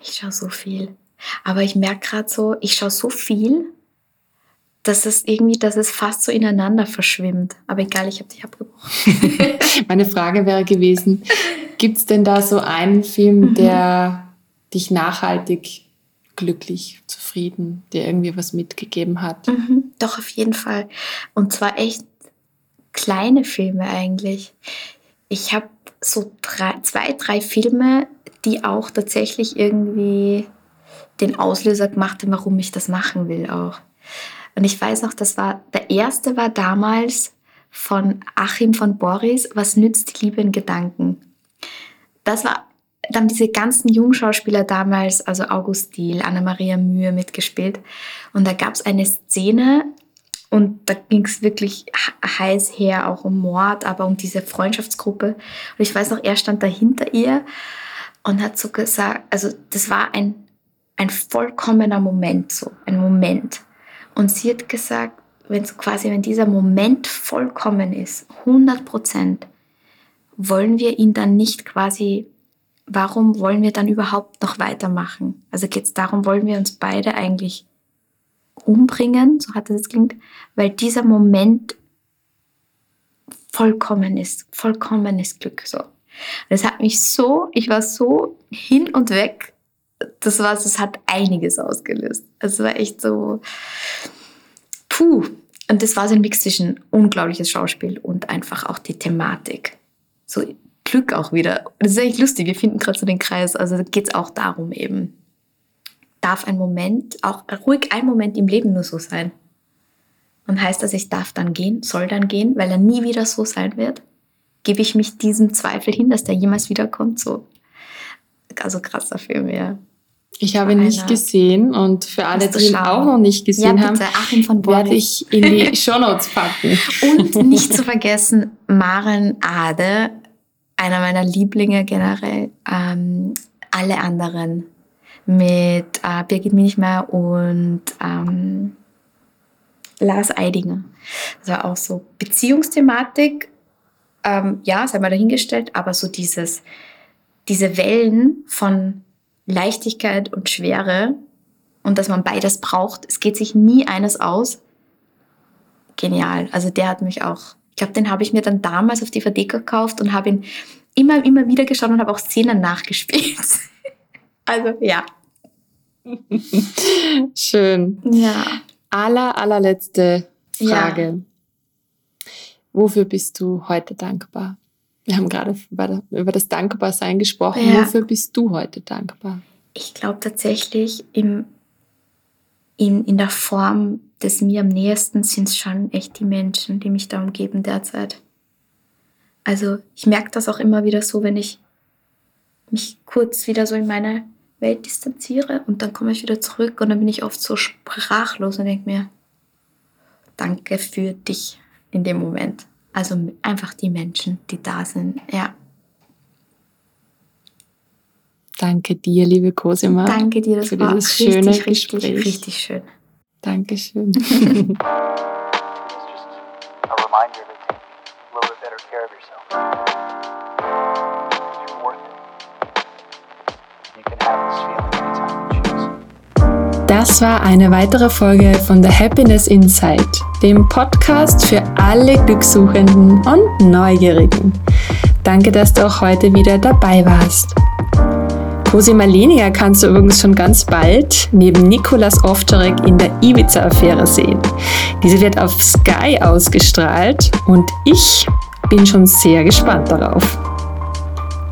Ich schaue so viel. Aber ich merke gerade so, ich schaue so viel, dass es irgendwie, dass es fast so ineinander verschwimmt. Aber egal, ich habe dich abgebrochen. Meine Frage wäre gewesen, gibt es denn da so einen Film, mhm. der dich nachhaltig glücklich, zufrieden, dir irgendwie was mitgegeben hat? Mhm, doch, auf jeden Fall. Und zwar echt kleine Filme eigentlich. Ich habe so drei, zwei, drei Filme, die auch tatsächlich irgendwie den Auslöser gemacht hat, warum ich das machen will auch. Und ich weiß noch, das war, der erste war damals von Achim von Boris, Was nützt Liebe in Gedanken? Das war, da haben diese ganzen Jungschauspieler damals, also August Diel, Anna-Maria Mühe mitgespielt. Und da gab es eine Szene, und da ging es wirklich heiß her, auch um Mord, aber um diese Freundschaftsgruppe. Und ich weiß noch, er stand da hinter ihr und hat so gesagt, also das war ein, ein vollkommener Moment, so ein Moment. Und sie hat gesagt, wenn quasi, wenn dieser Moment vollkommen ist, 100 Prozent, wollen wir ihn dann nicht quasi, warum wollen wir dann überhaupt noch weitermachen? Also geht es darum, wollen wir uns beide eigentlich umbringen, so hat es klingt, weil dieser Moment vollkommen ist, vollkommenes Glück so. Das hat mich so, ich war so hin und weg. Das war, das hat einiges ausgelöst. Es war echt so, puh. Und das war so ein Mix zwischen unglaubliches Schauspiel und einfach auch die Thematik. So Glück auch wieder. Das ist echt lustig. Wir finden gerade so den Kreis. Also geht es auch darum eben darf ein Moment, auch ruhig ein Moment im Leben nur so sein. Und heißt das, ich darf dann gehen, soll dann gehen, weil er nie wieder so sein wird? Gebe ich mich diesem Zweifel hin, dass der jemals wiederkommt? So, also krasser Film, ja. Ich habe ihn nicht gesehen und für alle, die ihn auch noch nicht gesehen ja, haben, werde ich in die Shownotes packen. und nicht zu vergessen, Maren Ade, einer meiner Lieblinge generell, ähm, alle anderen mit äh, Birgit Milchmeier und ähm, Lars Eidinger. War auch so Beziehungsthematik, ähm, ja, sei mal dahingestellt, aber so dieses, diese Wellen von Leichtigkeit und Schwere und dass man beides braucht, es geht sich nie eines aus. Genial. Also der hat mich auch, ich glaube, den habe ich mir dann damals auf DVD gekauft und habe ihn immer, immer wieder geschaut und habe auch Szenen nachgespielt. also ja, Schön. Ja. Aller, allerletzte Frage. Ja. Wofür bist du heute dankbar? Wir haben gerade über das Dankbarsein gesprochen. Ja. Wofür bist du heute dankbar? Ich glaube tatsächlich, im, in, in der Form des mir am nächsten sind es schon echt die Menschen, die mich da umgeben derzeit. Also ich merke das auch immer wieder so, wenn ich mich kurz wieder so in meine Welt distanziere und dann komme ich wieder zurück und dann bin ich oft so sprachlos und denke mir, danke für dich in dem Moment. Also einfach die Menschen, die da sind, ja. Danke dir, liebe Cosima. Danke dir, das für war dieses richtig, schöne richtig, Gespräch. richtig, richtig schön. Dankeschön. Das war eine weitere Folge von The Happiness Insight, dem Podcast für alle Glückssuchenden und Neugierigen. Danke, dass du auch heute wieder dabei warst. Cosima Lenia kannst du übrigens schon ganz bald neben Nikolas Ovtcharek in der Ibiza-Affäre sehen. Diese wird auf Sky ausgestrahlt und ich bin schon sehr gespannt darauf.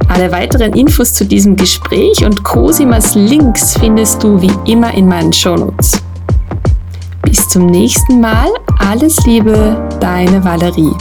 Alle weiteren Infos zu diesem Gespräch und Cosimas Links findest du wie immer in meinen Shownotes. Bis zum nächsten Mal. Alles Liebe, deine Valerie.